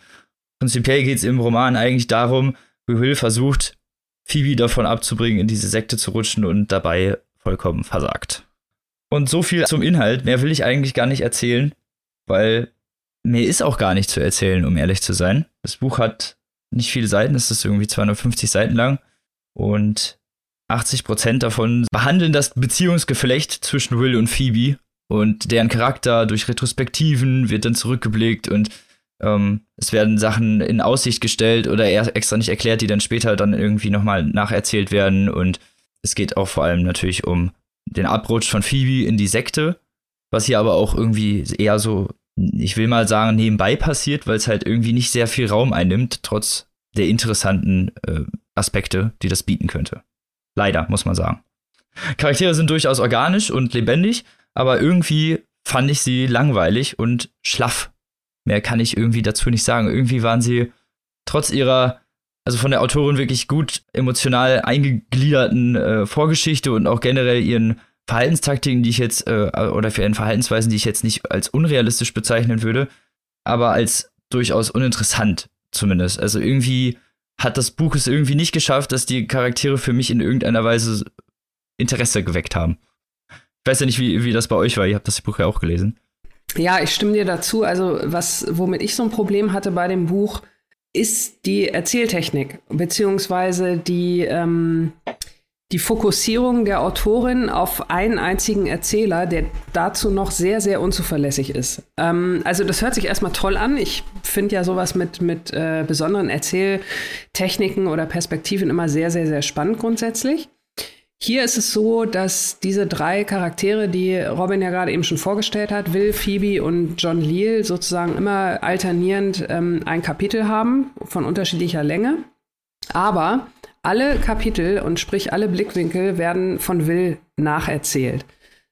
Prinzipiell geht es im Roman eigentlich darum, wie Will versucht, Phoebe davon abzubringen, in diese Sekte zu rutschen und dabei vollkommen versagt. Und so viel zum Inhalt. Mehr will ich eigentlich gar nicht erzählen, weil mir ist auch gar nicht zu erzählen, um ehrlich zu sein. Das Buch hat nicht viele Seiten, es ist irgendwie 250 Seiten lang und 80 Prozent davon behandeln das Beziehungsgeflecht zwischen Will und Phoebe und deren Charakter durch Retrospektiven wird dann zurückgeblickt und ähm, es werden Sachen in Aussicht gestellt oder extra nicht erklärt, die dann später dann irgendwie nochmal nacherzählt werden. Und es geht auch vor allem natürlich um den Abrutsch von Phoebe in die Sekte, was hier aber auch irgendwie eher so, ich will mal sagen, nebenbei passiert, weil es halt irgendwie nicht sehr viel Raum einnimmt, trotz der interessanten äh, Aspekte, die das bieten könnte. Leider, muss man sagen. Charaktere sind durchaus organisch und lebendig, aber irgendwie fand ich sie langweilig und schlaff Mehr kann ich irgendwie dazu nicht sagen. Irgendwie waren sie trotz ihrer, also von der Autorin wirklich gut emotional eingegliederten äh, Vorgeschichte und auch generell ihren Verhaltenstaktiken, die ich jetzt, äh, oder für ihren Verhaltensweisen, die ich jetzt nicht als unrealistisch bezeichnen würde, aber als durchaus uninteressant zumindest. Also irgendwie hat das Buch es irgendwie nicht geschafft, dass die Charaktere für mich in irgendeiner Weise Interesse geweckt haben. Ich weiß ja nicht, wie, wie das bei euch war. Ihr habt das Buch ja auch gelesen. Ja, ich stimme dir dazu. Also, was, womit ich so ein Problem hatte bei dem Buch, ist die Erzähltechnik, beziehungsweise die, ähm, die Fokussierung der Autorin auf einen einzigen Erzähler, der dazu noch sehr, sehr unzuverlässig ist. Ähm, also das hört sich erstmal toll an. Ich finde ja sowas mit, mit äh, besonderen Erzähltechniken oder Perspektiven immer sehr, sehr, sehr spannend grundsätzlich. Hier ist es so, dass diese drei Charaktere, die Robin ja gerade eben schon vorgestellt hat, Will, Phoebe und John Leal, sozusagen immer alternierend ähm, ein Kapitel haben von unterschiedlicher Länge. Aber alle Kapitel und sprich alle Blickwinkel werden von Will nacherzählt.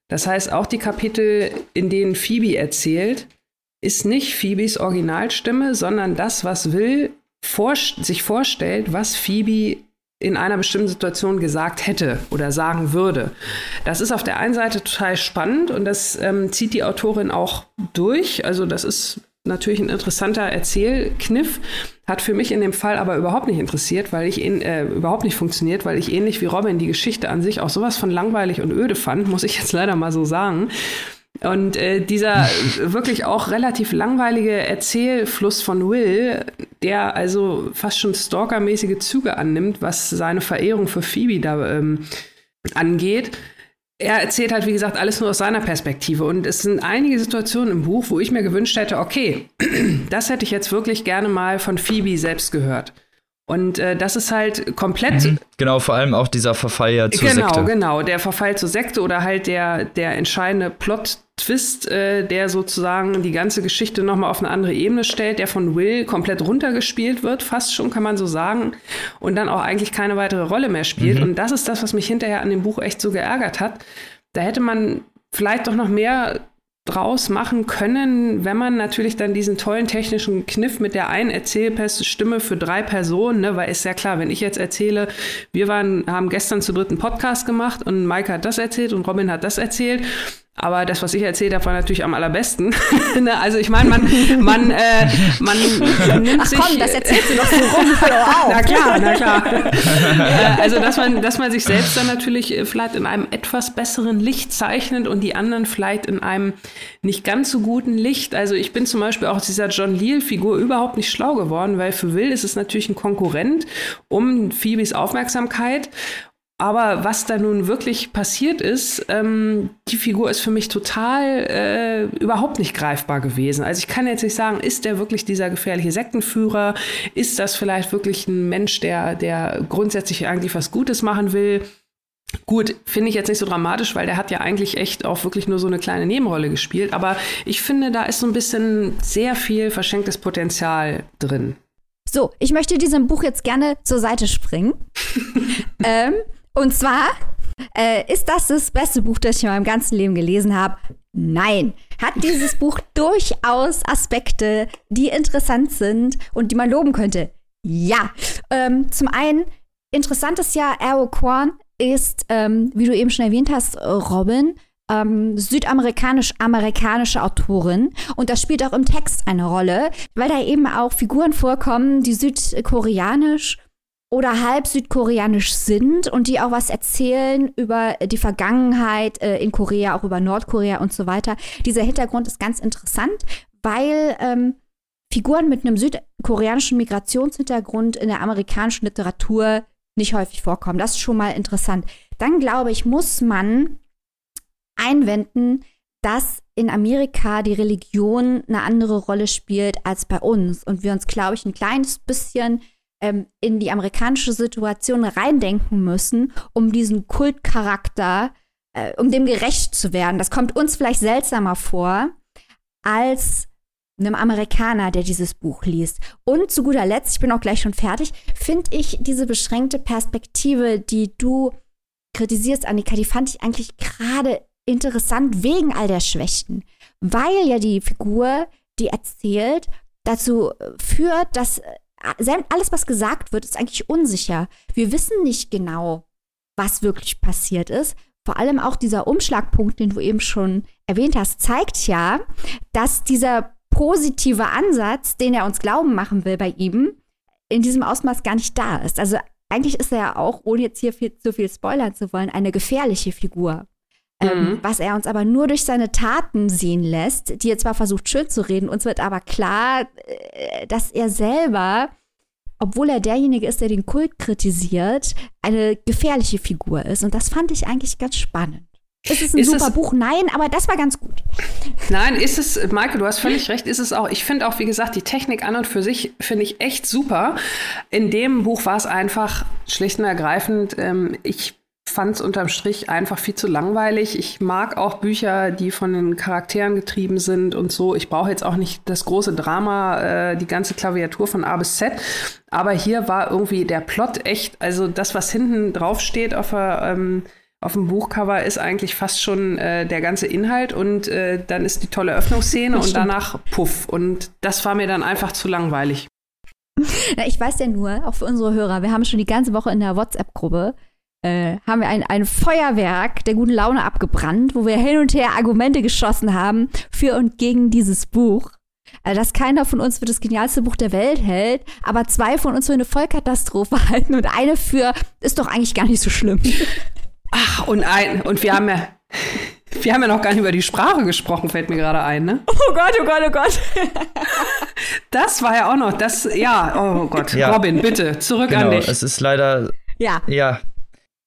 Das heißt, auch die Kapitel, in denen Phoebe erzählt, ist nicht Phoebes Originalstimme, sondern das, was Will vor sich vorstellt, was Phoebe in einer bestimmten Situation gesagt hätte oder sagen würde. Das ist auf der einen Seite total spannend und das ähm, zieht die Autorin auch durch. Also das ist natürlich ein interessanter Erzählkniff. Hat für mich in dem Fall aber überhaupt nicht interessiert, weil ich äh, überhaupt nicht funktioniert, weil ich ähnlich wie Robin die Geschichte an sich auch sowas von langweilig und öde fand, muss ich jetzt leider mal so sagen. Und äh, dieser wirklich auch relativ langweilige Erzählfluss von Will, der also fast schon stalkermäßige Züge annimmt, was seine Verehrung für Phoebe da ähm, angeht. Er erzählt halt, wie gesagt, alles nur aus seiner Perspektive. Und es sind einige Situationen im Buch, wo ich mir gewünscht hätte, okay, das hätte ich jetzt wirklich gerne mal von Phoebe selbst gehört. Und äh, das ist halt komplett. Mhm. Genau, vor allem auch dieser Verfall ja zur genau, Sekte. Genau, genau. Der Verfall zur Sekte oder halt der, der entscheidende Plot-Twist, äh, der sozusagen die ganze Geschichte nochmal auf eine andere Ebene stellt, der von Will komplett runtergespielt wird, fast schon, kann man so sagen. Und dann auch eigentlich keine weitere Rolle mehr spielt. Mhm. Und das ist das, was mich hinterher an dem Buch echt so geärgert hat. Da hätte man vielleicht doch noch mehr draus machen können, wenn man natürlich dann diesen tollen technischen Kniff mit der einen Erzählstimme für drei Personen, ne, weil ist ja klar, wenn ich jetzt erzähle, wir waren, haben gestern zu dritten Podcast gemacht und Mike hat das erzählt und Robin hat das erzählt aber das, was ich erzählt habe, war natürlich am allerbesten. Ne, also ich meine, man, man, äh, man nimmt Ach sich. komm, das erzählst du doch so rum. na klar, na klar. äh, also dass man, dass man sich selbst dann natürlich äh, vielleicht in einem etwas besseren Licht zeichnet und die anderen vielleicht in einem nicht ganz so guten Licht. Also ich bin zum Beispiel auch dieser John Leal-Figur überhaupt nicht schlau geworden, weil für Will ist es natürlich ein Konkurrent um Phoebes Aufmerksamkeit. Aber was da nun wirklich passiert ist, ähm, die Figur ist für mich total äh, überhaupt nicht greifbar gewesen. Also ich kann jetzt nicht sagen, ist der wirklich dieser gefährliche Sektenführer? Ist das vielleicht wirklich ein Mensch, der, der grundsätzlich eigentlich was Gutes machen will? Gut, finde ich jetzt nicht so dramatisch, weil der hat ja eigentlich echt auch wirklich nur so eine kleine Nebenrolle gespielt. Aber ich finde, da ist so ein bisschen sehr viel verschenktes Potenzial drin. So, ich möchte diesem Buch jetzt gerne zur Seite springen. ähm, und zwar äh, ist das das beste Buch, das ich in meinem ganzen Leben gelesen habe. Nein. Hat dieses Buch durchaus Aspekte, die interessant sind und die man loben könnte? Ja. Ähm, zum einen, interessant ist ja, Arrow Korn ist, ähm, wie du eben schon erwähnt hast, Robin, ähm, südamerikanisch-amerikanische Autorin. Und das spielt auch im Text eine Rolle, weil da eben auch Figuren vorkommen, die südkoreanisch oder halb südkoreanisch sind und die auch was erzählen über die Vergangenheit äh, in Korea, auch über Nordkorea und so weiter. Dieser Hintergrund ist ganz interessant, weil ähm, Figuren mit einem südkoreanischen Migrationshintergrund in der amerikanischen Literatur nicht häufig vorkommen. Das ist schon mal interessant. Dann glaube ich, muss man einwenden, dass in Amerika die Religion eine andere Rolle spielt als bei uns und wir uns, glaube ich, ein kleines bisschen ähm, in die amerikanische Situation reindenken müssen, um diesen Kultcharakter, äh, um dem gerecht zu werden. Das kommt uns vielleicht seltsamer vor als einem Amerikaner, der dieses Buch liest. Und zu guter Letzt, ich bin auch gleich schon fertig, finde ich diese beschränkte Perspektive, die du kritisierst, Annika, die fand ich eigentlich gerade interessant wegen all der Schwächen. Weil ja die Figur, die erzählt, dazu führt, dass alles, was gesagt wird, ist eigentlich unsicher. Wir wissen nicht genau, was wirklich passiert ist. Vor allem auch dieser Umschlagpunkt, den du eben schon erwähnt hast, zeigt ja, dass dieser positive Ansatz, den er uns glauben machen will bei ihm, in diesem Ausmaß gar nicht da ist. Also eigentlich ist er ja auch, ohne jetzt hier viel, zu viel spoilern zu wollen, eine gefährliche Figur. Ähm, mhm. Was er uns aber nur durch seine Taten sehen lässt, die er zwar versucht schön zu reden, uns wird aber klar, äh, dass er selber, obwohl er derjenige ist, der den Kult kritisiert, eine gefährliche Figur ist. Und das fand ich eigentlich ganz spannend. Ist es ein ist super es, Buch? Nein, aber das war ganz gut. Nein, ist es, Maike, du hast völlig recht, ist es auch. Ich finde auch, wie gesagt, die Technik an und für sich finde ich echt super. In dem Buch war es einfach schlicht und ergreifend, ähm, ich fand es unterm Strich einfach viel zu langweilig. Ich mag auch Bücher, die von den Charakteren getrieben sind und so. Ich brauche jetzt auch nicht das große Drama, äh, die ganze Klaviatur von A bis Z. Aber hier war irgendwie der Plot echt, also das, was hinten drauf steht auf der ähm, auf dem Buchcover ist eigentlich fast schon äh, der ganze Inhalt und äh, dann ist die tolle Öffnungsszene und danach puff. Und das war mir dann einfach zu langweilig. Na, ich weiß ja nur, auch für unsere Hörer, wir haben schon die ganze Woche in der WhatsApp-Gruppe äh, haben wir ein, ein Feuerwerk der guten Laune abgebrannt, wo wir hin und her Argumente geschossen haben für und gegen dieses Buch. Also, dass keiner von uns für das genialste Buch der Welt hält, aber zwei von uns für eine Vollkatastrophe halten und eine für ist doch eigentlich gar nicht so schlimm. Ach, und ein, und wir haben ja, wir haben ja noch gar nicht über die Sprache gesprochen, fällt mir gerade ein, ne? Oh Gott, oh Gott, oh Gott. Das war ja auch noch, das, ja, oh Gott. Ja. Robin, bitte, zurück genau, an dich. Es ist leider, ja, ja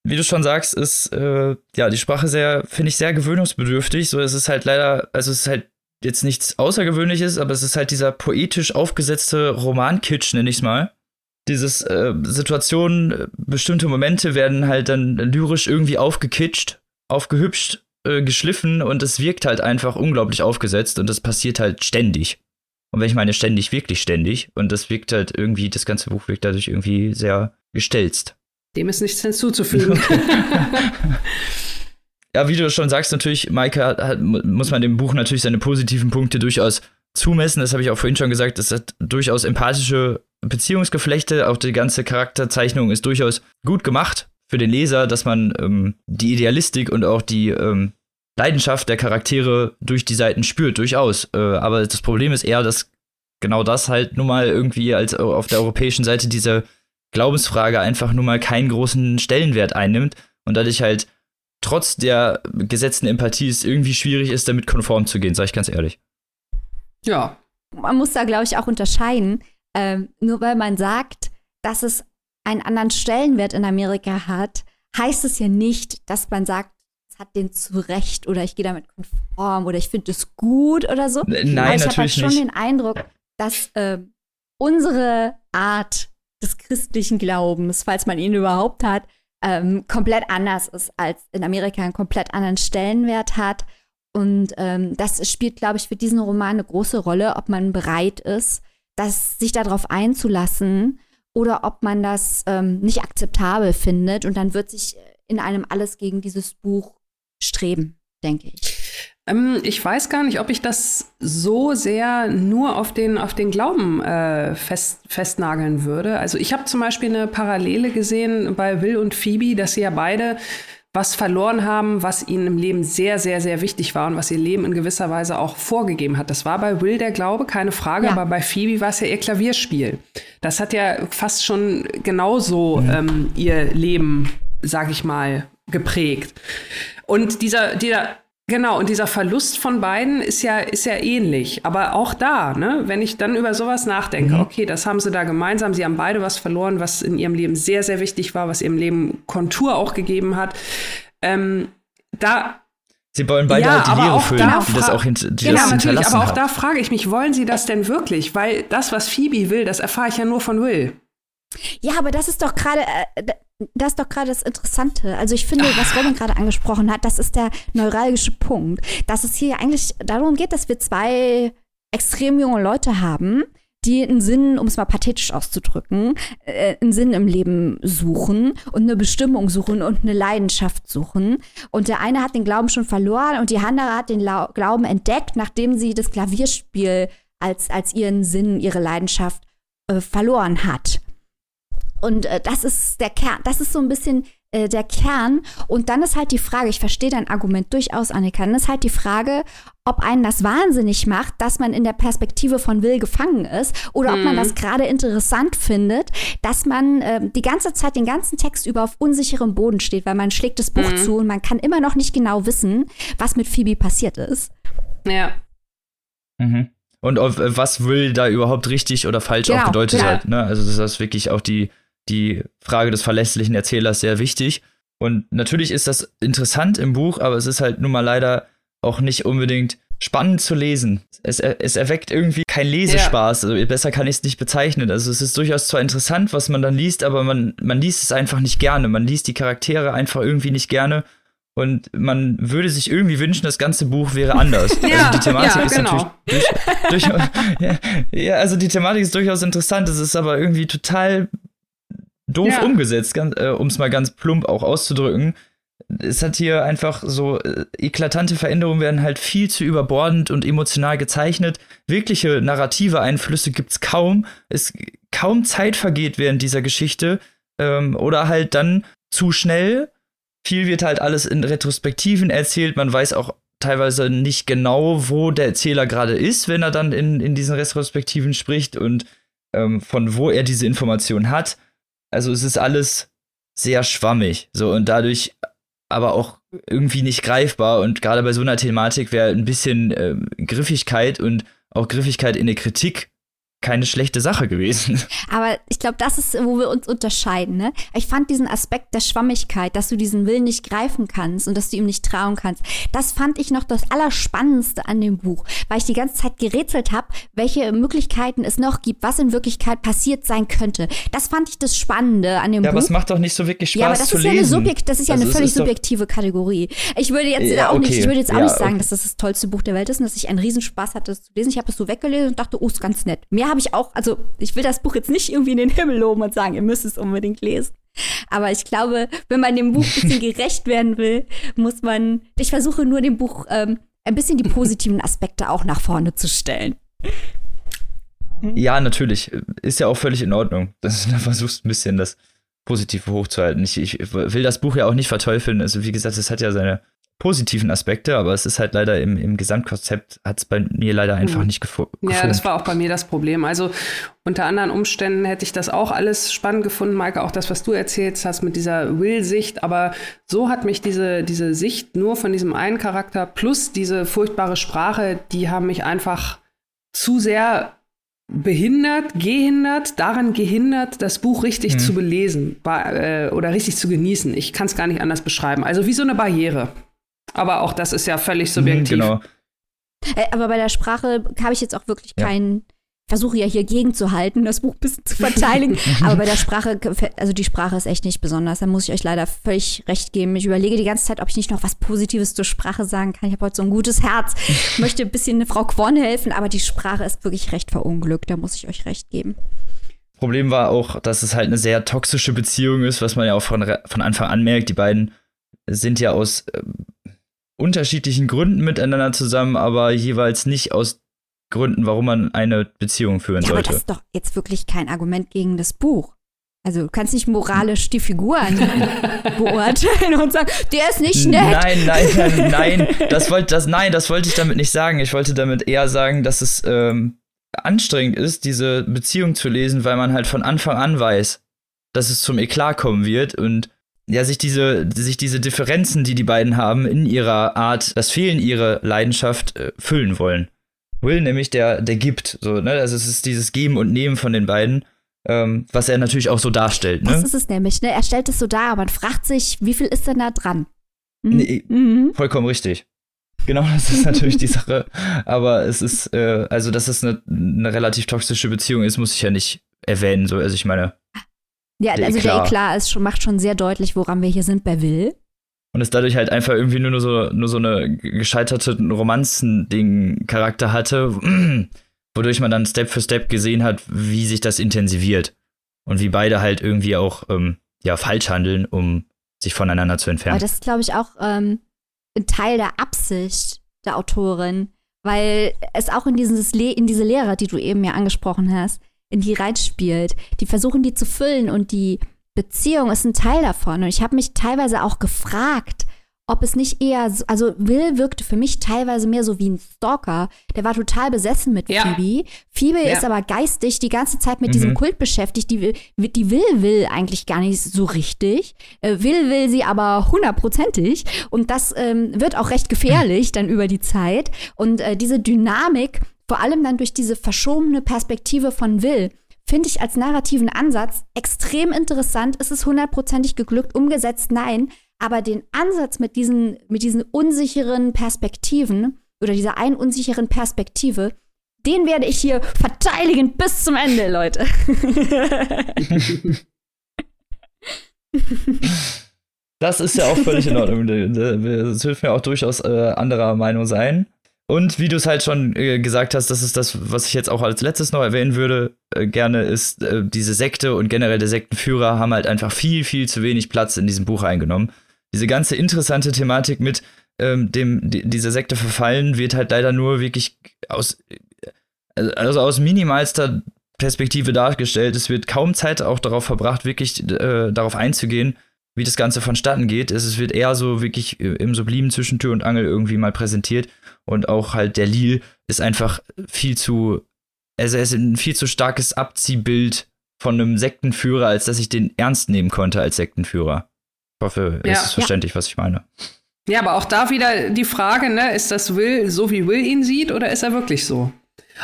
wie du schon sagst, ist äh, ja die Sprache sehr, finde ich, sehr gewöhnungsbedürftig. So, es ist halt leider, also es ist halt jetzt nichts Außergewöhnliches, aber es ist halt dieser poetisch aufgesetzte Romankitsch, nenne ich es mal. Dieses äh, Situationen, bestimmte Momente werden halt dann lyrisch irgendwie aufgekitscht, aufgehübscht, äh, geschliffen und es wirkt halt einfach unglaublich aufgesetzt und das passiert halt ständig. Und wenn ich meine ständig, wirklich ständig. Und das wirkt halt irgendwie, das ganze Buch wirkt dadurch irgendwie sehr gestelzt. Dem ist nichts hinzuzufügen. ja, wie du schon sagst, natürlich, Maike hat, hat, muss man dem Buch natürlich seine positiven Punkte durchaus zumessen. Das habe ich auch vorhin schon gesagt. Es hat durchaus empathische Beziehungsgeflechte. Auch die ganze Charakterzeichnung ist durchaus gut gemacht für den Leser, dass man ähm, die Idealistik und auch die ähm, Leidenschaft der Charaktere durch die Seiten spürt, durchaus. Äh, aber das Problem ist eher, dass genau das halt nun mal irgendwie als auf der europäischen Seite diese Glaubensfrage einfach nun mal keinen großen Stellenwert einnimmt und dadurch halt trotz der gesetzten Empathie es irgendwie schwierig ist, damit konform zu gehen, sage ich ganz ehrlich. Ja. Man muss da, glaube ich, auch unterscheiden. Ähm, nur weil man sagt, dass es einen anderen Stellenwert in Amerika hat, heißt es ja nicht, dass man sagt, es hat den zu Recht oder ich gehe damit konform oder ich finde es gut oder so. Nein, Aber ich natürlich habe halt schon nicht. den Eindruck, dass äh, unsere Art des christlichen Glaubens, falls man ihn überhaupt hat, ähm, komplett anders ist als in Amerika einen komplett anderen Stellenwert hat. Und ähm, das spielt, glaube ich, für diesen Roman eine große Rolle, ob man bereit ist, das, sich darauf einzulassen oder ob man das ähm, nicht akzeptabel findet. Und dann wird sich in einem alles gegen dieses Buch streben, denke ich. Ähm, ich weiß gar nicht, ob ich das so sehr nur auf den, auf den Glauben äh, fest, festnageln würde. Also ich habe zum Beispiel eine Parallele gesehen bei Will und Phoebe, dass sie ja beide was verloren haben, was ihnen im Leben sehr, sehr, sehr wichtig war und was ihr Leben in gewisser Weise auch vorgegeben hat. Das war bei Will der Glaube, keine Frage, Ja. aber bei Phoebe war es ja ihr Klavierspiel. Das hat ja fast schon genauso ähm, ihr Leben, sag ich mal, geprägt. Und dieser, dieser, genau, und dieser Verlust von beiden ist ja, ist ja ähnlich. Aber auch da, ne, wenn ich dann über sowas nachdenke, okay, das haben sie da gemeinsam, sie haben beide was verloren, was in ihrem Leben sehr, sehr wichtig war, was ihrem Leben Kontur auch gegeben hat. Ähm, da Sie wollen beide Ja, halt die Leere füllen, da die das auch hint die ja, das natürlich, aber auch haben. da frage ich mich, wollen sie das denn wirklich? Weil das, was Phoebe will, das erfahre ich ja nur von Will. Ja, aber das ist doch gerade, äh, das ist doch gerade das Interessante. Also ich finde, was Robin gerade angesprochen hat, das ist der neuralgische Punkt. Dass es hier eigentlich darum geht, dass wir zwei extrem junge Leute haben, die einen Sinn, um es mal pathetisch auszudrücken, äh, einen Sinn im Leben suchen und eine Bestimmung suchen und eine Leidenschaft suchen. Und der eine hat den Glauben schon verloren und die andere hat den Lau Glauben entdeckt, nachdem sie das Klavierspiel als, als ihren Sinn, ihre Leidenschaft äh, verloren hat. Und äh, das ist der Kern, das ist so ein bisschen äh, der Kern. Und dann ist halt die Frage, ich verstehe dein Argument durchaus, Annika, dann ist halt die Frage, ob einen das wahnsinnig macht, dass man in der Perspektive von Will gefangen ist oder ob man das gerade interessant findet, dass man äh, die ganze Zeit, den ganzen Text über auf unsicherem Boden steht, weil man schlägt das Buch zu und man kann immer noch nicht genau wissen, was mit Phoebe passiert ist. Ja. Mhm. Und auf, äh, was will da überhaupt richtig oder falsch Genau, auch bedeutet ja. halt. Ne? Also das ist wirklich auch die, die Frage des verlässlichen Erzählers sehr wichtig. Und natürlich ist das interessant im Buch, aber es ist halt nun mal leider auch nicht unbedingt spannend zu lesen. Es, es erweckt irgendwie keinen Lesespaß. Also besser kann ich es nicht bezeichnen. Also es ist durchaus zwar interessant, was man dann liest, aber man, man liest es einfach nicht gerne. Man liest die Charaktere einfach irgendwie nicht gerne. Und man würde sich irgendwie wünschen, das ganze Buch wäre anders. Ja, also die Thematik ja, ist genau. natürlich durch, durch, ja, ja, also die Thematik ist durchaus interessant. Es ist aber irgendwie total doof Ja. umgesetzt, äh, um es mal ganz plump auch auszudrücken. Es hat hier einfach so äh, eklatante Veränderungen werden halt viel zu überbordend und emotional gezeichnet. Wirkliche narrative Einflüsse gibt's kaum. Es kaum Zeit vergeht während dieser Geschichte ähm, oder halt dann zu schnell. Viel wird halt alles in Retrospektiven erzählt. Man weiß auch teilweise nicht genau, wo der Erzähler gerade ist, wenn er dann in, in diesen Retrospektiven spricht und ähm, von wo er diese Information hat. Also es ist alles sehr schwammig. So und dadurch aber auch irgendwie nicht greifbar. Und gerade bei so einer Thematik wäre ein bisschen ähm, Griffigkeit und auch Griffigkeit in der Kritik keine schlechte Sache gewesen. Aber ich glaube, das ist, wo wir uns unterscheiden. Ne? Ich fand diesen Aspekt der Schwammigkeit, dass du diesen Willen nicht greifen kannst und dass du ihm nicht trauen kannst, das fand ich noch das Allerspannendste an dem Buch, weil ich die ganze Zeit gerätselt habe, welche Möglichkeiten es noch gibt, was in Wirklichkeit passiert sein könnte. Das fand ich das Spannende an dem Ja, Buch. aber es macht doch nicht so wirklich Spaß ja, aber das zu ist ja, eine. Subjekt, das ist ja Also eine es völlig subjektive Kategorie. Ich würde jetzt Ja, auch nicht, okay. ich würde jetzt auch Ja, nicht sagen, okay. dass das das tollste Buch der Welt ist und dass ich einen Riesenspaß hatte, das zu lesen. Ich habe es so weggelesen und dachte, oh, ist ganz nett. Mehr habe ich auch, also ich will das Buch jetzt nicht irgendwie in den Himmel loben und sagen, ihr müsst es unbedingt lesen. Aber ich glaube, wenn man dem Buch ein bisschen gerecht werden will, muss man. Ich versuche nur dem Buch ähm, ein bisschen die positiven Aspekte auch nach vorne zu stellen. Ja, natürlich. Ist ja auch völlig in Ordnung, dass du da versuchst, ein bisschen das Positive hochzuhalten. Ich, ich will das Buch ja auch nicht verteufeln. Also, wie gesagt, es hat ja seine positiven Aspekte, aber es ist halt leider im, im Gesamtkonzept hat es bei mir leider einfach mhm. nicht gefunden. Ja, das war auch bei mir das Problem. Also unter anderen Umständen hätte ich das auch alles spannend gefunden, Maike, auch das, was du erzählt hast mit dieser Will-Sicht, aber so hat mich diese, diese Sicht nur von diesem einen Charakter plus diese furchtbare Sprache, die haben mich einfach zu sehr behindert, gehindert, daran gehindert, das Buch richtig mhm. zu belesen äh, oder richtig zu genießen. Ich kann es gar nicht anders beschreiben. Also wie so eine Barriere. Aber auch das ist ja völlig mhm, subjektiv. Genau. Äh, aber bei der Sprache habe ich jetzt auch wirklich ja. keinen versuche ja hier gegenzuhalten, das Buch ein bisschen zu verteidigen. Aber bei der Sprache, also die Sprache ist echt nicht besonders. Da muss ich euch leider völlig recht geben. Ich überlege die ganze Zeit, ob ich nicht noch was Positives zur Sprache sagen kann. Ich habe heute so ein gutes Herz, möchte ein bisschen eine Frau Quorn helfen, aber die Sprache ist wirklich recht verunglückt. Da muss ich euch recht geben. Problem war auch, dass es halt eine sehr toxische Beziehung ist, was man ja auch von, von Anfang an merkt. Die beiden sind ja aus äh, unterschiedlichen Gründen miteinander zusammen, aber jeweils nicht aus Gründen, warum man eine Beziehung führen ja, sollte. Aber das ist doch jetzt wirklich kein Argument gegen das Buch. Also du kannst nicht moralisch die Figuren beurteilen und sagen, der ist nicht nett. Nein, nein, nein, nein. Das wollte, das, nein, das wollte ich damit nicht sagen. Ich wollte damit eher sagen, dass es ähm, anstrengend ist, diese Beziehung zu lesen, weil man halt von Anfang an weiß, dass es zum Eklat kommen wird und ja, sich diese, sich diese Differenzen, die die beiden haben, in ihrer Art, das Fehlen ihrer Leidenschaft äh, füllen wollen. Will nämlich, der, der gibt, so, ne? Also es ist dieses Geben und Nehmen von den beiden, ähm, was er natürlich auch so darstellt, ne? Das ist es nämlich, ne? Er stellt es so dar, aber man fragt sich, wie viel ist denn da dran? Mhm. Nee, mhm. Vollkommen richtig. Genau, das ist natürlich die Sache. Aber es ist, äh, also, dass es eine, eine relativ toxische Beziehung ist, muss ich ja nicht erwähnen. So, also ich meine, ja, also der Eklat ist schon, macht schon sehr deutlich, woran wir hier sind bei Will. Und es dadurch halt einfach irgendwie nur so, nur so eine gescheiterte Romanzen-Ding-Charakter hatte, wodurch man dann Step für Step gesehen hat, wie sich das intensiviert. Und wie beide halt irgendwie auch ähm, ja, falsch handeln, um sich voneinander zu entfernen. Aber das ist, glaube ich, auch ähm, ein Teil der Absicht der Autorin, weil es auch in, dieses Le in diese Lehre, die du eben ja angesprochen hast, in die reinspielt. Die versuchen, die zu füllen und die Beziehung ist ein Teil davon. Und ich habe mich teilweise auch gefragt, ob es nicht eher, so, also Will wirkte für mich teilweise mehr so wie ein Stalker. Der war total besessen mit ja. Phoebe. Phoebe ja. ist aber geistig die ganze Zeit mit mhm. diesem Kult beschäftigt. Die, die will, will eigentlich gar nicht so richtig. Äh, will, will sie aber hundertprozentig. Und das ähm, wird auch recht gefährlich dann über die Zeit. Und äh, diese Dynamik vor allem dann durch diese verschobene Perspektive von Will, finde ich als narrativen Ansatz extrem interessant. Ist es hundertprozentig geglückt, umgesetzt? Nein. Aber den Ansatz mit diesen, mit diesen unsicheren Perspektiven oder dieser einen unsicheren Perspektive, den werde ich hier verteidigen bis zum Ende, Leute. Das ist ja auch völlig in Ordnung. Das hilft mir auch durchaus äh, anderer Meinung sein. Und wie du es halt schon äh, gesagt hast, das ist das, was ich jetzt auch als letztes noch erwähnen würde, äh, gerne ist, äh, diese Sekte und generell der Sektenführer haben halt einfach viel, viel zu wenig Platz in diesem Buch eingenommen. Diese ganze interessante Thematik mit ähm, dem, die, diese Sekte verfallen wird halt leider nur wirklich aus, äh, also aus minimalster Perspektive dargestellt. Es wird kaum Zeit auch darauf verbracht, wirklich äh, darauf einzugehen, wie das Ganze vonstatten geht. Es wird eher so wirklich äh, im Sublimen zwischen Tür und Angel irgendwie mal präsentiert. Und auch halt der Lil ist einfach viel zu, also er ist ein viel zu starkes Abziehbild von einem Sektenführer, als dass ich den ernst nehmen konnte als Sektenführer. Ich hoffe, ja. es ist verständlich, ja. was ich meine. Ja, aber auch da wieder die Frage, ne, ist das Will so, wie Will ihn sieht, oder ist er wirklich so?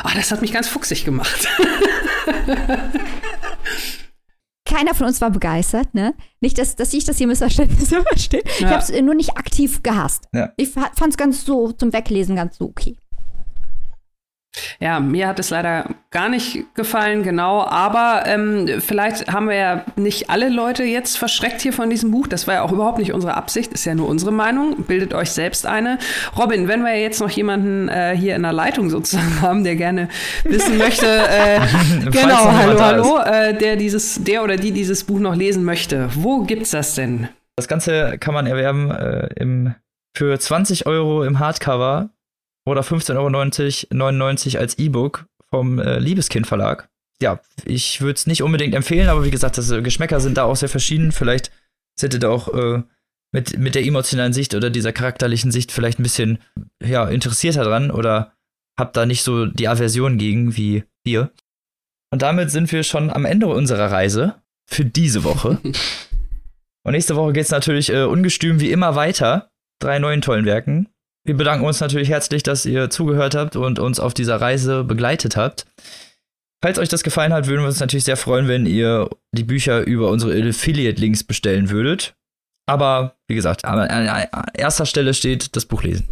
Ah, das hat mich ganz fuchsig gemacht. keiner von uns war begeistert, ne? Nicht, dass, dass ich das hier Missverständnisse verstehe. Ja. Ich habe es nur nicht aktiv gehasst. Ja. Ich fand es ganz so zum Weglesen ganz so okay. Ja, mir hat es leider gar nicht gefallen, genau. Aber ähm, vielleicht haben wir ja nicht alle Leute jetzt verschreckt hier von diesem Buch. Das war ja auch überhaupt nicht unsere Absicht, ist ja nur unsere Meinung. Bildet euch selbst eine. Robin, wenn wir jetzt noch jemanden äh, hier in der Leitung sozusagen haben, der gerne wissen möchte, äh, genau, hallo, hallo, äh, der dieses, der oder die dieses Buch noch lesen möchte, wo gibt's das denn? Das Ganze kann man erwerben äh, im, für 20 Euro im Hardcover oder 15,99 Euro als E-Book vom äh, Liebeskind Verlag. Ja, ich würde es nicht unbedingt empfehlen, aber wie gesagt, das, äh, Geschmäcker sind da auch sehr verschieden. Vielleicht seid ihr da auch äh, mit, mit der emotionalen Sicht oder dieser charakterlichen Sicht vielleicht ein bisschen ja, interessierter dran oder habt da nicht so die Aversion gegen wie wir. Und damit sind wir schon am Ende unserer Reise für diese Woche. Und nächste Woche geht es natürlich äh, ungestüm wie immer weiter. Drei neuen tollen Werken. Wir bedanken uns natürlich herzlich, dass ihr zugehört habt und uns auf dieser Reise begleitet habt. Falls euch das gefallen hat, würden wir uns natürlich sehr freuen, wenn ihr die Bücher über unsere Affiliate-Links bestellen würdet. Aber wie gesagt, an erster Stelle steht das Buch lesen.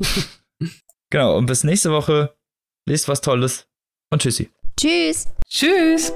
genau, und bis nächste Woche. Lest was Tolles und tschüssi. Tschüss. Tschüss.